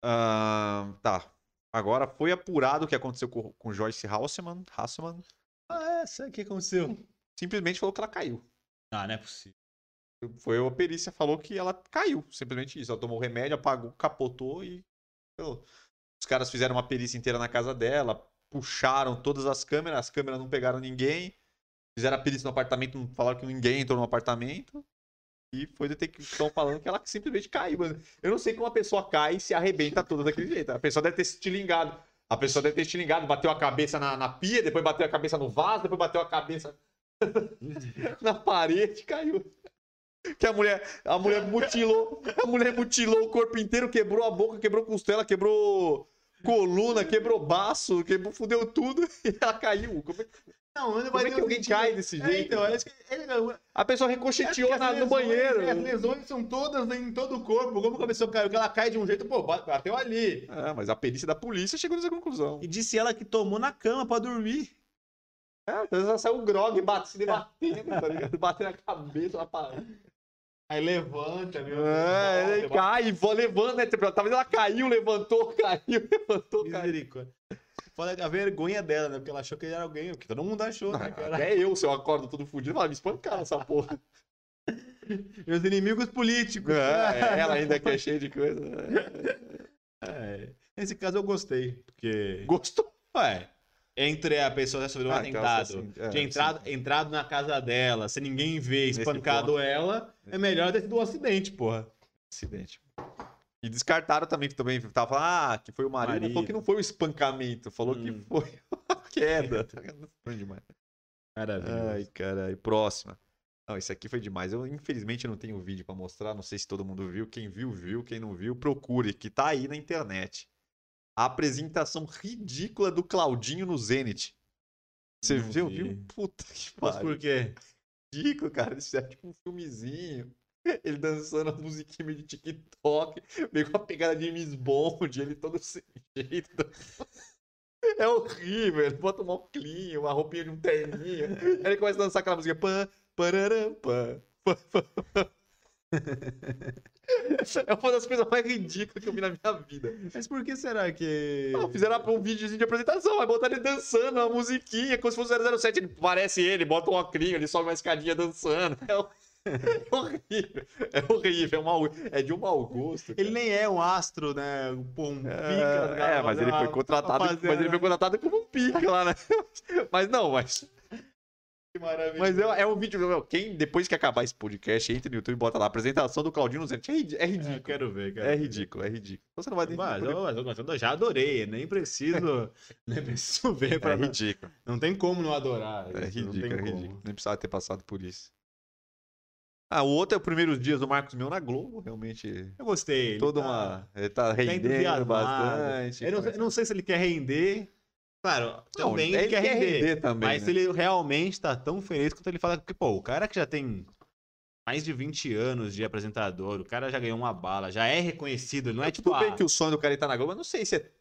Ahn, tá. Agora foi apurado o que aconteceu com, com Joyce Hasselman. Hasselman. Ah, é, sabe o que aconteceu? Simplesmente falou que ela caiu. Ah, não é possível. Foi a perícia falou que ela caiu. Simplesmente isso. Ela tomou remédio, apagou, capotou e. Os caras fizeram uma perícia inteira na casa dela, puxaram todas as câmeras, as câmeras não pegaram ninguém. Fizeram a perícia no apartamento, não falaram que ninguém entrou no apartamento. E foi detective. Estão falando que ela simplesmente caiu. Mano. Eu não sei como uma pessoa cai e se arrebenta toda daquele jeito. A pessoa deve ter se estilingado. A pessoa deve ter estilingado, bateu a cabeça na, na pia, depois bateu a cabeça no vaso, depois bateu a cabeça na parede, caiu. Que a mulher, a mulher mutilou, a mulher mutilou o corpo inteiro, quebrou a boca, quebrou costela, quebrou coluna, quebrou baço, quebrou, fudeu tudo e ela caiu. Como é, Não, não como é que alguém cai desse É, jeito? então, é isso que- é, é, A pessoa É ricocheteou porque na- as no lesões- banheiro. é, As lesões são todas em todo o corpo. Como que a pessoa caiu? Porque ela cai de um jeito, pô, bateu ali. Ah, mas a perícia da polícia chegou nessa conclusão. E disse ela que tomou na cama pra dormir. É, às vezes ela saiu um grog bate, se debatendo, tá ligado? Batendo a cabeça na parede. Aí levanta, meu. É, ele cai, e levanta, né? Tipo, Talvez ela caiu, levantou, caiu, levantou, caiu. Que a vergonha dela, né? Porque ela achou que ele era alguém. Porque todo mundo achou, né, cara? Até eu, se eu acordo todo fudido, fala, me espancaram essa porra. Meus inimigos políticos. É, ela ainda que é cheia de coisa. É. Nesse caso eu gostei. Porque. Gostou? Ué, entre a pessoa sofrido um Ah, atentado, assim, é, de entrado, sim. entrado na casa dela, sem ninguém ver, espancado ela, é melhor ter sido um acidente, porra. Acidente. E descartaram também, que também tava falando, ah, que foi o marido, mas falou Marido. que não foi o espancamento, falou que Hum. foi a queda. Foi demais. Maravilha. Ai, caralho. Próxima. Não, esse aqui foi demais. Eu, infelizmente, não tenho vídeo pra mostrar. Não sei se todo mundo viu. Quem viu, viu. Quem não viu, procure, que tá aí na internet. A apresentação ridícula do Claudinho no Zenit. Você Não viu? vi. Viu? Puta que Mas pariu. por quê? Ridículo, cara. Isso é tipo um filmezinho. Ele dançando a musiquinha de TikTok. Meio com a pegada de James Bond. Ele todo sem jeito. É horrível. Ele bota um óculos, uma roupinha de um terninho. Aí ele começa a dançar aquela música. Pã, pararam, pã, pã, pã, pã. É uma das coisas mais ridículas que eu vi na minha vida. Mas por que será que. Não, fizeram um videozinho de apresentação, vai botar ele dançando, uma musiquinha, como se fosse 007. Ele parece ele, bota um óculos, ele sobe uma escadinha dançando. É, é horrível. É horrível, é, é de um mau gosto. Ele nem é um astro, né? Pô, um pica. É, cara, é, mas ele foi contratado, fazer, mas ele né? foi contratado como um pica lá, né? Mas não, mas maravilha. Mas é, é um vídeo. meu, Quem, depois que acabar esse podcast, entra no YouTube e bota lá. Apresentação do Claudinho Zé. É é É, ridículo. quero ver, quero É ridículo, é ridículo. Então você não vai Mas eu, eu- eu já adorei, nem preciso, nem preciso ver pra É não, ridículo. não tem como não adorar. É não ridículo, é ridículo. Nem precisava ter passado por isso. Ah, o outro é os primeiros dias do Marcos Mion na Globo, realmente. Eu gostei. ele Toda tá- uma. Ele tá tá rendendo bastante. Eu não, eu não sei se ele quer render. Claro, Não, também ele, quer render. também. mas né? ele realmente tá tão feliz quanto ele fala. Porque, pô, o cara que já tem mais de 20 anos de apresentador, o cara já ganhou uma bala, já é reconhecido, não é tipo. Tudo bem ah, que o sonho do cara é estar na Globo, mas não sei se é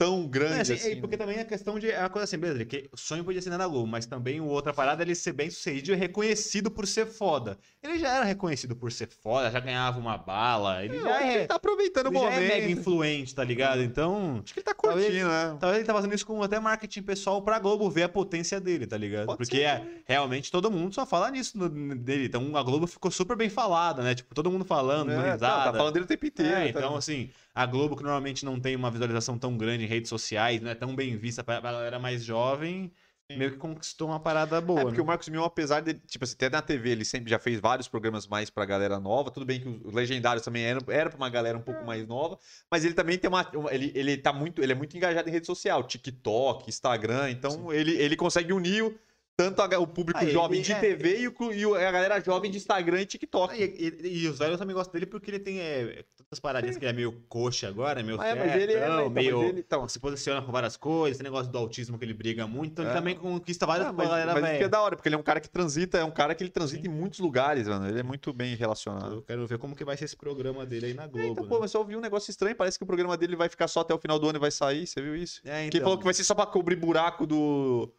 tão grande É, assim, assim. é, porque também é questão de. É uma coisa assim, beleza, que o sonho podia ser na Globo, mas também o outra parada é ele ser bem sucedido e reconhecido por ser foda. Ele já era reconhecido por ser foda, já ganhava uma bala, ele Eu já é. ele tá aproveitando o Ele já é momento. mega influente, tá ligado? Então. Acho que ele tá Talvez- curtindo, né? Talvez ele tá fazendo isso com até marketing pessoal pra Globo ver a potência dele, tá ligado? Pode Porque é, realmente todo mundo só fala nisso dele. Então a Globo ficou super bem falada, né? Tipo, todo mundo falando, É, tá, tá falando dele o tempo inteiro. É, tá? então, assim, a Globo, que normalmente não tem uma visualização tão grande em redes sociais, não é tão bem vista pra pra galera mais jovem, meio que conquistou uma parada boa. É, porque né? o Marcos Mion, apesar de, tipo assim, até na TV, ele sempre já fez vários programas mais pra galera nova. Tudo bem que os legendários também eram, era pra uma galera um pouco mais nova, mas ele também tem uma. uma- ele, ele tá muito. Ele é muito engajado em rede social, TikTok, Instagram. Então ele, ele consegue unir tanto a- o público Ah, ele- jovem de é. TV e, o, e a galera jovem de Instagram e TikTok. Ah, E, e- e os velhos também gostam dele porque ele tem é, tantas paradinhas que ele é meio coxa agora, meio É, mas ele é, então, meio... mas ele- então, se posiciona com várias coisas, esse negócio do autismo que ele briga muito, então É. ele também conquista várias Ah, mas, galera mas que é da hora, porque ele é um cara que transita, é um cara que ele transita em muitos lugares, mano. Ele é muito bem relacionado. Eu quero ver como que vai ser esse programa dele aí na Globo. Então, né? pô, mas eu ouvi um negócio estranho. Parece que o programa dele vai ficar só até o final do ano e vai sair. Você viu isso? É, Quem então. falou que vai ser só pra cobrir buraco do,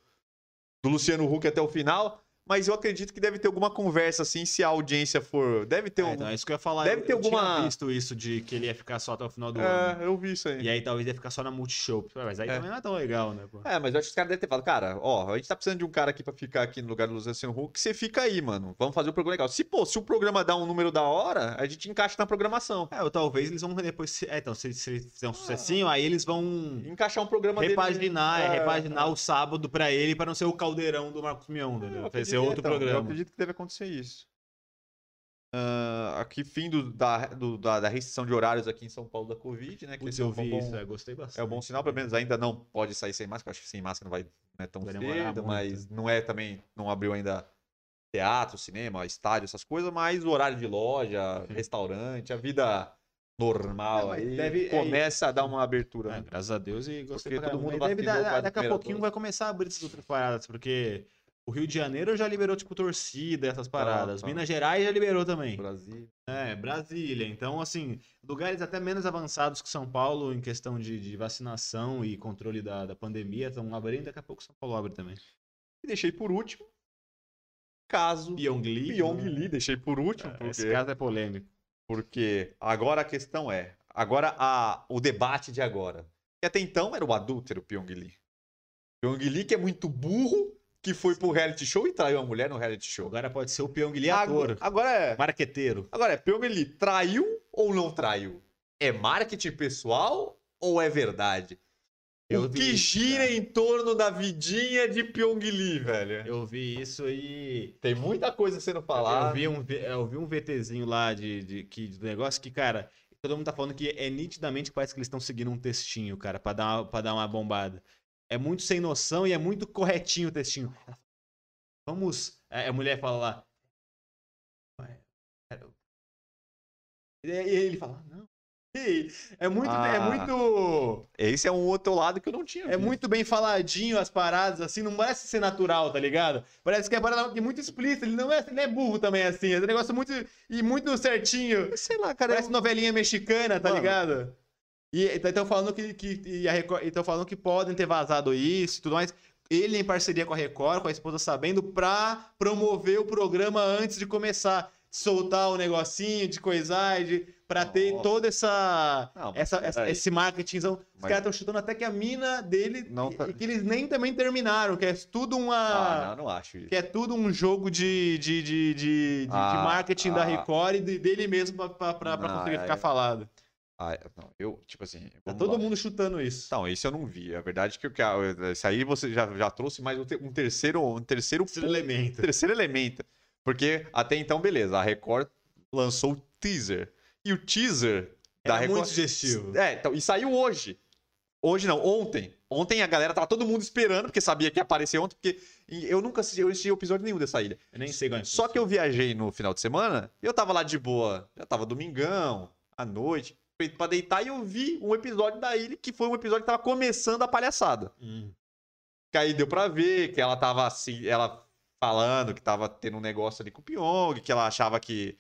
do Luciano Huck até o final. Mas eu acredito que deve ter alguma conversa assim, se a audiência for. Deve ter É, um. então, é isso que eu ia falar. Deve eu, ter eu tinha alguma- visto isso de que ele ia ficar só até o final do ano. É, eu vi isso aí. E aí talvez ia ficar só na Multishow. Mas aí É. também não é tão legal, né, pô? É, mas eu acho que os caras devem ter falado, cara, ó, a gente tá precisando de um cara aqui pra ficar aqui no lugar do Luciano Huck, você fica aí, mano. Vamos fazer um programa legal. Se, pô, se o programa dá um número da hora, a gente encaixa na programação. É, ou talvez eles vão depois. se- É, então, se, se fizer um sucessinho, aí eles vão Encaixar um programa dele- repaginar, é, É, repaginar é. o sábado pra ele, pra não ser o caldeirão do Marcos Mion, entendeu? Eu ser outro então, Eu programa. acredito que deve acontecer isso. Ah, aqui, fim do- da, do- da, da restrição de horários aqui em São Paulo da Covid, né? que Putz, é eu vi bom- isso, é, gostei bastante. É um bom sinal, pelo menos ainda não pode sair sem máscara. Acho que sem máscara não vai não é tão Vai cedo, muito. mas não é também, não abriu ainda teatro, cinema, estádio, essas coisas, mas o horário de loja, restaurante, a vida normal Não, aí deve- é começa a dar uma abertura. É, né? graças a Deus e gostei Porque pra todo mundo deve dar- Daqui a pouquinho vai começar a abrir essas outras paradas, porque o Rio de Janeiro já liberou, tipo, torcida, essas paradas. tá. Minas Gerais já liberou também. Brasil. É, Brasília. Então, assim, lugares até menos avançados que São Paulo em questão de, de vacinação e controle da, da pandemia estão abrindo. Daqui a pouco São Paulo abre também. E deixei por último, caso Pyong Lee. Pyong? Lee, deixei por último, É, Esse porque, caso é polêmico. porque agora a questão é, agora a, o debate de agora. E até então era o adúltero Pyong Lee. Pyong Lee que é muito burro, que foi pro reality show e traiu a mulher no reality show. Agora pode ser o Pyong Lee Agora, ator. agora é, Marqueteiro. agora é, Pyong Lee traiu ou não traiu? É marketing pessoal ou é verdade? Eu o que gira em torno da vidinha de Pyong Lee, velho? Eu vi isso e. Tem muita coisa sendo Eu falada. vi um, eu vi um VTzinho lá de, de, que, do negócio que, cara, todo mundo tá falando que é nitidamente parece que eles estão seguindo um textinho, cara, pra dar, uma, pra dar uma bombada. É muito sem noção e é muito corretinho o textinho. Vamos. é, A mulher fala lá. E aí ele fala, não. E É muito. É Ah. muito. Esse é um outro lado que eu não tinha É visto. muito bem faladinho as paradas, assim, não parece ser natural, tá ligado? Parece que é parada é muito explícita, ele não é, ele é burro também, assim, é um negócio muito, e muito certinho. Sei lá, cara. Parece novelinha mexicana, tá Mano. ligado? E estão falando que, que, e a Record- e tão falando que podem ter vazado isso e tudo mais. Ele em parceria com a Record, com a esposa sabendo, pra promover o programa antes de começar. Soltar o negocinho de coisar, de, pra ter Nossa. toda essa, Não, essa, essa- esse marketingzão. Os Mas- caras estão chutando até que a mina dele. Não tá- e que eles nem também terminaram, que é tudo uma. Ah, não, não acho isso. Que é tudo um jogo de, de, de, de, de- de Ah, marketing da ah. Record e de- dele mesmo pra, pra, pra, pra conseguir é- ficar falado. Ah, não, eu, tipo assim. Tá todo lá. mundo chutando isso. Não, esse eu não vi. A verdade é que, o que a- esse aí você já, já trouxe mais um, te- um terceiro, um terceiro, Terceiro ponto, elemento. terceiro elemento. Porque até então, beleza, a Record lançou o teaser. E o teaser da Era Record. muito sugestivo. É, então, e saiu hoje. Hoje não, ontem. Ontem a galera tava todo mundo esperando, porque sabia que ia aparecer ontem, porque eu nunca assisti, eu assisti episódio nenhum dessa ilha. Eu nem sei qual é. Só que eu viajei no final de semana, eu tava lá de boa, já tava domingão, à noite, feito pra deitar, e eu vi um episódio da ilha, que foi um episódio que tava começando a palhaçada. Hum. Que aí deu pra ver que ela tava assim, ela falando que tava tendo um negócio ali com o Pyong, que ela achava que,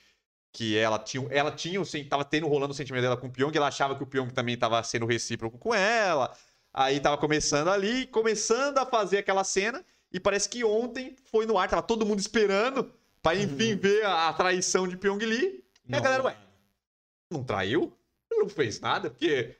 que ela tinha, ela tinha, o sen- tava tendo rolando o sentimento dela com o Pyong, ela achava que o Pyong também tava sendo recíproco com ela. Aí tava começando ali, começando a fazer aquela cena, e parece que ontem foi no ar, tava todo mundo esperando pra enfim ver a, a traição de Pyong Lee. E a galera, ué, não traiu? Não fez nada, porque.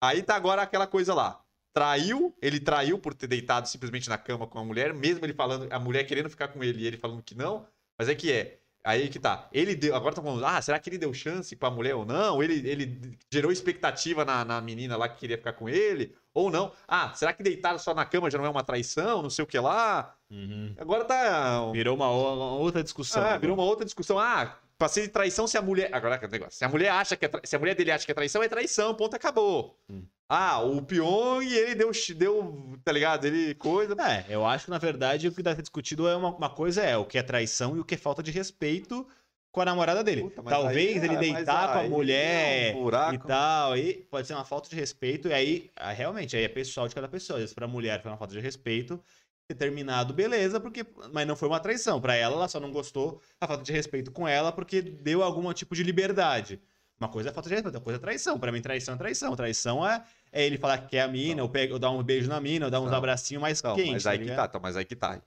Aí tá agora aquela coisa lá. Traiu, ele traiu por ter deitado simplesmente na cama com a mulher, mesmo ele falando, a mulher querendo ficar com ele e ele falando que não. Mas é que é. Aí que tá. Ele deu. Agora tá falando, ah, será que ele deu chance pra mulher ou não? Ele, ele gerou expectativa na, na menina lá que queria ficar com ele? Ou não? Ah, será que deitar só na cama já não é uma traição? Não sei o que lá. Uhum. Agora tá. Virou uma, uma outra discussão. Ah, virou uma outra discussão. Ah, pra ser traição se a mulher. Agora que negócio. Se a mulher acha que é tra... se a mulher dele acha que é traição, é traição, ponto, acabou. Hum. Ah, o Pyong, ele deu, deu, tá ligado? Ele coisa. É, eu acho que na verdade o que deve ser discutido é uma, uma coisa é o que é traição e o que é falta de respeito com a namorada dele. Puta, Talvez aí- ele mas deitar com a aí mulher é um e tal, aí pode ser uma falta de respeito e aí ah, realmente aí é pessoal de cada pessoa. Às vezes pra mulher foi uma falta de respeito, determinado, beleza, porque mas não foi uma traição. Pra ela, ela só não gostou a falta de respeito com ela porque deu algum tipo de liberdade. Uma coisa é falta de respeito, outra coisa é traição. Pra mim, traição é traição. Traição é, é ele falar que quer a mina, ou, pega, ou dar um beijo na mina, ou dar uns Não. abracinhos mais Então, quentes. mas aí tá que tá, então, mas aí que tá.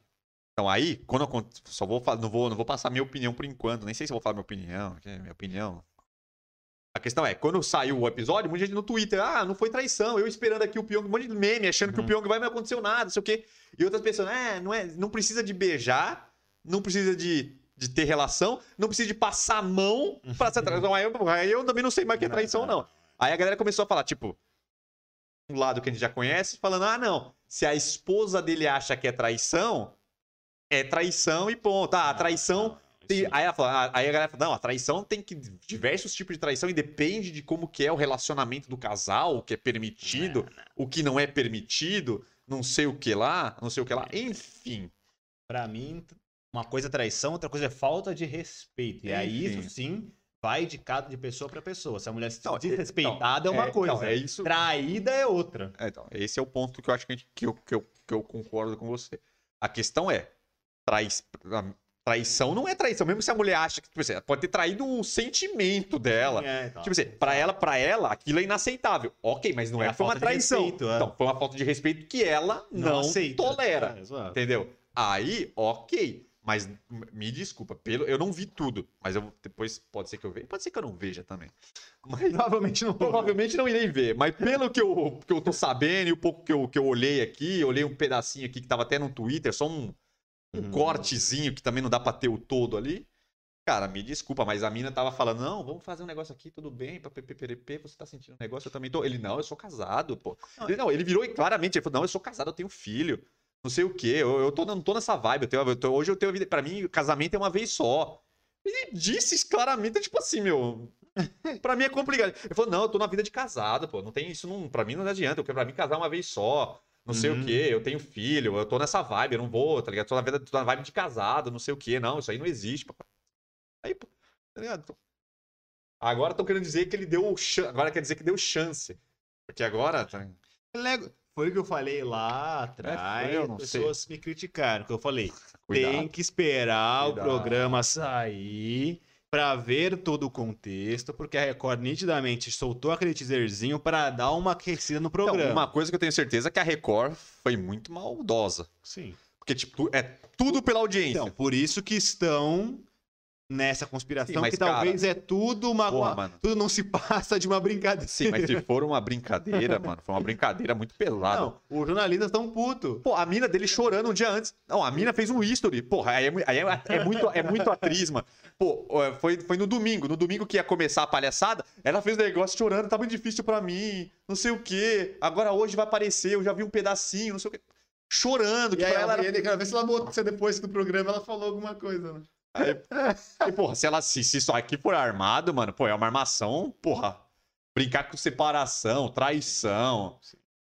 Então aí, quando eu só vou não vou não vou passar minha opinião por enquanto, nem sei se eu vou falar minha opinião, que é minha opinião. A questão é, quando saiu o episódio, muita gente no Twitter, ah, não foi traição, eu esperando aqui o Pyong, um monte de meme, achando que o Uhum. Pyong vai, não aconteceu nada, não sei o quê. E outras pessoas, é, não, é, não precisa de beijar, não precisa de, de ter relação, não precisa de passar a mão pra ser traição. Aí eu, aí eu também não sei mais o que é traição, ou não. Aí a galera começou a falar, tipo, um lado que a gente já conhece, falando, ah, não, se a esposa dele acha que é traição, é traição e ponto. Ah, a traição. Tem- Aí, ela fala, aí a galera fala, não, a traição tem que. Diversos tipos de traição e depende de como que é o relacionamento do casal, o que é permitido, o que não é permitido, não sei o que lá, não sei o que lá. Enfim. Pra mim, uma coisa é traição, outra coisa é falta de respeito. E aí, Enfim. isso sim, vai de cada de pessoa pra pessoa. Se a mulher se Não, desrespeitada é então, uma coisa. então, é isso. Traída é outra. É, então, esse é o ponto que eu acho que, gente- que, eu, que, eu, que eu concordo com você. A questão é, trai, traição não é traição, mesmo se a mulher acha que, tipo assim, pode ter traído um sentimento dela. É, então. Tipo assim, pra ela, pra ela, aquilo é inaceitável. Ok, mas não É é, foi uma traição. respeito, é. Então, foi uma falta de respeito que ela não, aceita. tolera. É. Entendeu? Aí, ok. Mas me desculpa, pelo, eu não vi tudo. Mas eu depois pode ser que eu veja. Pode ser que eu não veja também. Mas Provavelmente não. provavelmente não irei ver. Mas pelo que eu, que eu tô sabendo e o pouco que eu, que eu olhei aqui, olhei um pedacinho aqui que tava até no Twitter, só um, um Uhum. cortezinho que também não dá pra ter o todo ali. Cara, me desculpa, mas a mina tava falando, não, vamos fazer um negócio aqui, tudo bem, pra PPPP, você tá sentindo um negócio, eu também tô. Ele, não, eu sou casado, pô. Não, Ele, não, ele virou e claramente, ele falou, não, eu sou casado, eu tenho filho, não sei o quê, eu, eu tô, não tô nessa vibe, eu tenho, eu tô- hoje eu tenho a vida, pra mim, casamento é uma vez só. Ele disse claramente, tipo assim, meu, pra mim é complicado. Ele falou, não, eu tô na vida de casado, pô, não tem isso, não, pra mim não adianta, eu quero pra mim casar uma vez só. Não sei Uhum. o quê, eu tenho filho, eu tô nessa vibe, eu não vou, tá ligado? Tô na, vida, tô na vibe de casado, não sei o quê. Não, isso aí não existe, papai. Aí, pô, tá ligado? Agora estão querendo dizer que ele deu chance. Agora quer dizer que deu chance. Porque agora. tá- Lego- Foi o que eu falei lá atrás. foi, eu não as pessoas me criticaram. Que eu falei, tem Cuidado. que esperar Cuidado. o programa sair pra ver todo o contexto, porque a Record nitidamente soltou aquele teaserzinho pra dar uma aquecida no Então, programa. uma coisa que eu tenho certeza é que a Record foi muito maldosa. Sim. Porque, tipo, é tudo pela audiência. Então, por isso que estão nessa conspiração, Sim, mas, que talvez é tudo uma. Porra, tudo não se passa de uma brincadeira. Sim, mas se for uma brincadeira, mano, foi uma brincadeira muito pesada. Não, os jornalistas estão putos. Pô, a mina dele chorando um dia antes. Não, a mina fez um history. Porra, aí é, aí é, é muito, é muito atriz, mano. Pô, foi, foi no domingo. No domingo que ia começar a palhaçada, ela fez o negócio chorando, tá muito difícil pra mim, não sei o quê. Agora hoje vai aparecer, eu já vi um pedacinho, não sei o quê. Chorando, que E aí, pra ela era... quero ver se ela botou, depois do programa ela falou alguma coisa, né? E, porra, se, ela, se, se isso aqui for armado, mano, pô, é uma armação, porra. Brincar com separação, traição,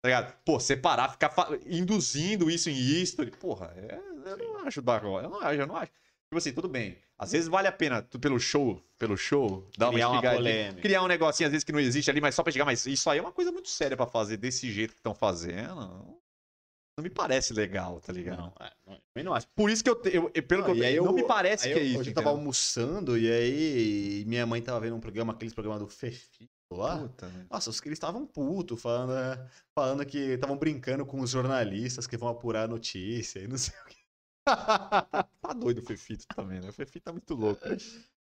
tá ligado? Pô, separar, ficar induzindo isso em history, porra, é- eu não acho da eu não acho, eu não acho. Tipo assim, tudo bem. Às vezes vale a pena, tu, pelo show, pelo show, dar uma Criar uma polêmica. criar um negocinho, às vezes, que não existe ali, mas só pra chegar, mas isso aí é uma coisa muito séria pra fazer desse jeito que estão fazendo. Não, me parece legal, tá ligado? Não, é, não, eu também não acho. Por isso que eu, te- eu- eu- pelo Não, que eu, aí não eu- me parece Aí que é eu, isso. Hoje eu tava almoçando e aí minha mãe tava vendo um programa, aqueles programas do Fefi lá. Puta, né? Nossa, os que eles estavam putos, falando, né, falando que estavam brincando com os jornalistas que vão apurar a notícia e não sei o que. tá doido o Fefito também, né? O Fefito tá muito louco.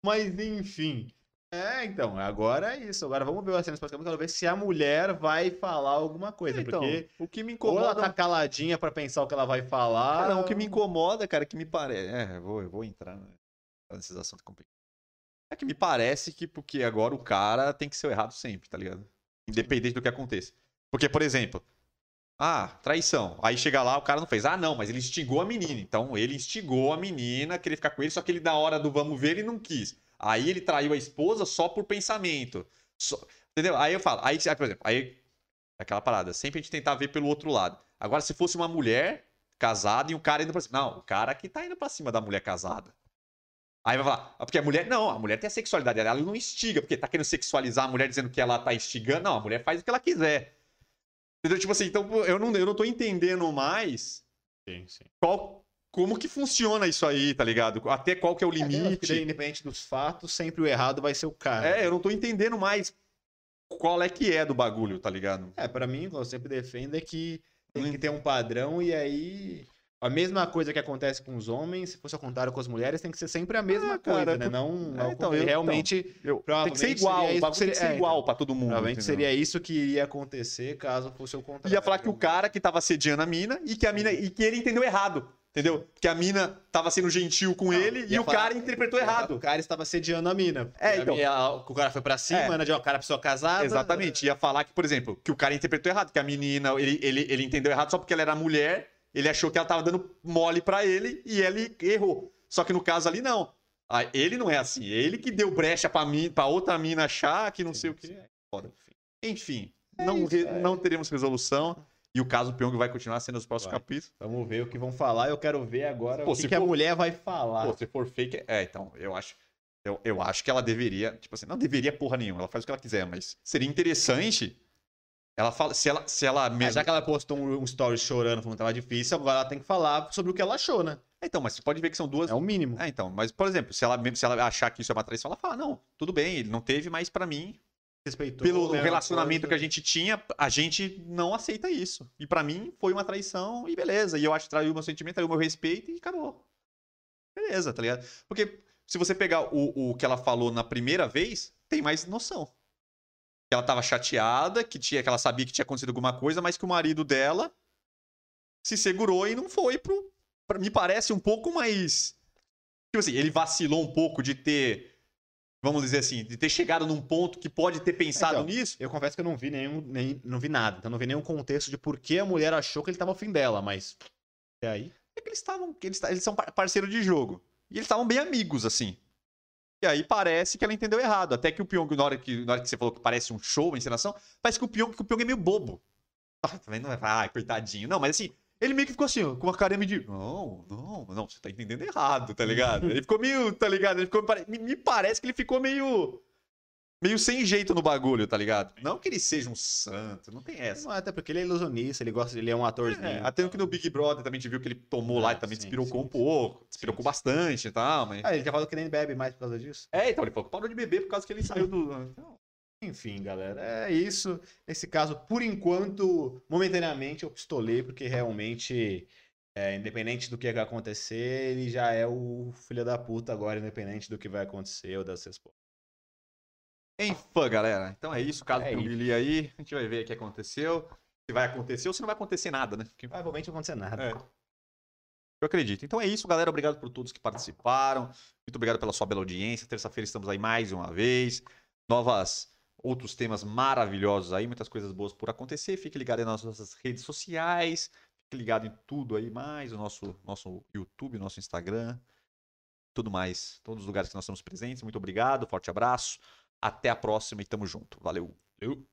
Mas enfim. É, então, agora é isso. Agora vamos ver as cenas para quero ver se a mulher vai falar alguma coisa. Então, porque o que me ou ela incomoda. tá caladinha pra pensar o que ela vai falar. Cara, o que me incomoda, cara, que me parece. É, eu vou, eu vou entrar nesses assuntos complicados. É que me parece que porque agora o cara tem que ser o errado sempre, tá ligado? Independente do que aconteça. Porque, por exemplo, ah, traição. Aí chega lá, o cara não fez. Ah, não, mas ele instigou a menina. Então ele instigou a menina a querer ficar com ele, só que ele, na hora do vamos ver, ele não quis. Aí ele traiu a esposa só por pensamento. Só- Entendeu? Aí eu falo, aí, por exemplo, aí. Aquela parada, sempre a gente tentar ver pelo outro lado. Agora, se fosse uma mulher casada e um cara indo pra cima. Não, o cara que tá indo pra cima da mulher casada. Aí vai falar, ah, porque a mulher. Não, a mulher tem a sexualidade dela, ela não instiga, porque tá querendo sexualizar a mulher dizendo que ela tá instigando. Não, a mulher faz o que ela quiser. Entendeu? Tipo assim, então eu não, eu não tô entendendo mais Sim, sim. qual, como que funciona isso aí, tá ligado? Até qual que é o É, limite. independente dos fatos, sempre o errado vai ser o cara. É, eu não tô entendendo mais qual é que é do bagulho, tá ligado? É, pra mim, o que eu sempre defendo é que tem que ter um padrão e aí. A mesma coisa que acontece com os homens, se fosse ao contrário com as mulheres, tem que ser sempre a mesma Ah, cara, coisa, né? por- Não, É, então, eu- realmente, Eu, tem que ser igual, seria o isso que tem que seria- ser é, igual então. pra todo mundo. provavelmente entendeu? seria isso que iria acontecer caso fosse o contrário. Ia falar que o cara que tava assediando a mina e que a mina e que ele entendeu errado. Entendeu? Que a mina tava sendo gentil com Não, ele e o falar- cara interpretou O errado. cara estava sediando a mina. É, a então. mina- o cara foi pra cima, É. né? De uma cara pessoa casada. Exatamente. Ia falar que, por exemplo, que o cara interpretou errado, que a menina, ele, ele, ele entendeu errado só porque ela era mulher, ele achou que ela tava dando mole pra ele e ele errou. Só que no caso ali, não. Ah, Ele não é assim. Ele que deu brecha pra, mim, pra outra mina achar que não sei o que. Foda. Enfim, É não, isso, é. não teremos resolução. E o caso Pyong vai continuar sendo nos próximos Vai. capítulos. Vamos ver o que vão falar. Eu quero ver agora Pô, o que, que a for- mulher vai falar. Pô, se for fake. É, então, eu acho. Eu, eu acho que ela deveria. Tipo assim, não deveria porra nenhuma. Ela faz o que ela quiser, mas seria interessante. Ela fala. Se ela, se ela Mas mesmo. já que ela postou um, um story chorando, falando que tava difícil, agora ela tem que falar sobre o que ela achou, né? Então, mas você pode ver que são duas. É o mínimo. É, então, mas, por exemplo, se ela, se ela achar que isso é uma traição, ela fala, não, tudo bem, ele não teve, mas pra mim, Respeitou. pelo né, relacionamento que a gente tinha, a gente não aceita isso. E pra mim, foi uma traição e beleza. E eu acho que traiu o meu sentimento, traiu o meu respeito e acabou. Beleza, tá ligado? Porque se você pegar o, o que ela falou na primeira vez, tem mais noção. Que ela tava chateada, que, tinha, que ela sabia que tinha acontecido alguma coisa, mas que o marido dela se segurou e não foi pro. pra- me parece um pouco mais. Tipo assim, ele vacilou um pouco de ter. Vamos dizer assim, de ter chegado num ponto que pode ter pensado Então, nisso. Eu confesso que eu não vi nenhum, nem, não vi nada. Então não vi nenhum contexto de por que a mulher achou que ele tava ao fim dela, mas. É aí. É que eles estavam. Eles, eles são par- parceiros de jogo. E eles estavam bem amigos, assim. E aí parece que ela entendeu errado. Até que o Pyong, na hora que, na hora que você falou que parece um show, uma encenação, parece que o Pyong, que o Pyong é meio bobo. Ah, também não é. Ah, coitadinho. Não, mas assim, ele meio que ficou assim, com uma carinha de. Não, não, não, você tá entendendo errado, tá ligado? Ele ficou meio, tá ligado? Ele ficou, me, me parece que ele ficou meio. Meio sem jeito no bagulho, tá ligado? Não que ele seja um santo, não tem essa. Não, até porque ele é ilusionista, ele gosta, ele é um atorzinho. É, até que no Big Brother também a gente viu que ele tomou lá Ah, e também sim, despirocou sim, um pouco. Despirocou sim. bastante e tal, mas... Ah, ele já falou que nem bebe mais por causa disso. É, então ele falou que parou de beber por causa que ele saiu do... Então, Enfim, galera, é isso. Nesse caso, por enquanto, momentaneamente eu pistolei, porque realmente, é, independente do que vai acontecer, ele já é o filho da puta agora, independente do que vai acontecer ou das respostas. Enfim, galera. Então é isso. Caso É. Billy aí, a gente vai ver o que aconteceu. Se vai acontecer ou se não vai acontecer nada, né? Porque- Provavelmente não vai acontecer nada. É. Eu acredito. Então é isso, galera. Obrigado por todos que participaram. Muito obrigado pela sua bela audiência. Terça-feira estamos aí mais uma vez. Novas, outros temas maravilhosos aí, muitas coisas boas por acontecer. Fique ligado aí nas nossas redes sociais. Fique ligado em tudo aí mais. O nosso, nosso YouTube, nosso Instagram. Tudo mais. Todos os lugares que nós estamos presentes. Muito obrigado. Forte abraço. Até a próxima e tamo junto. Valeu. Eu.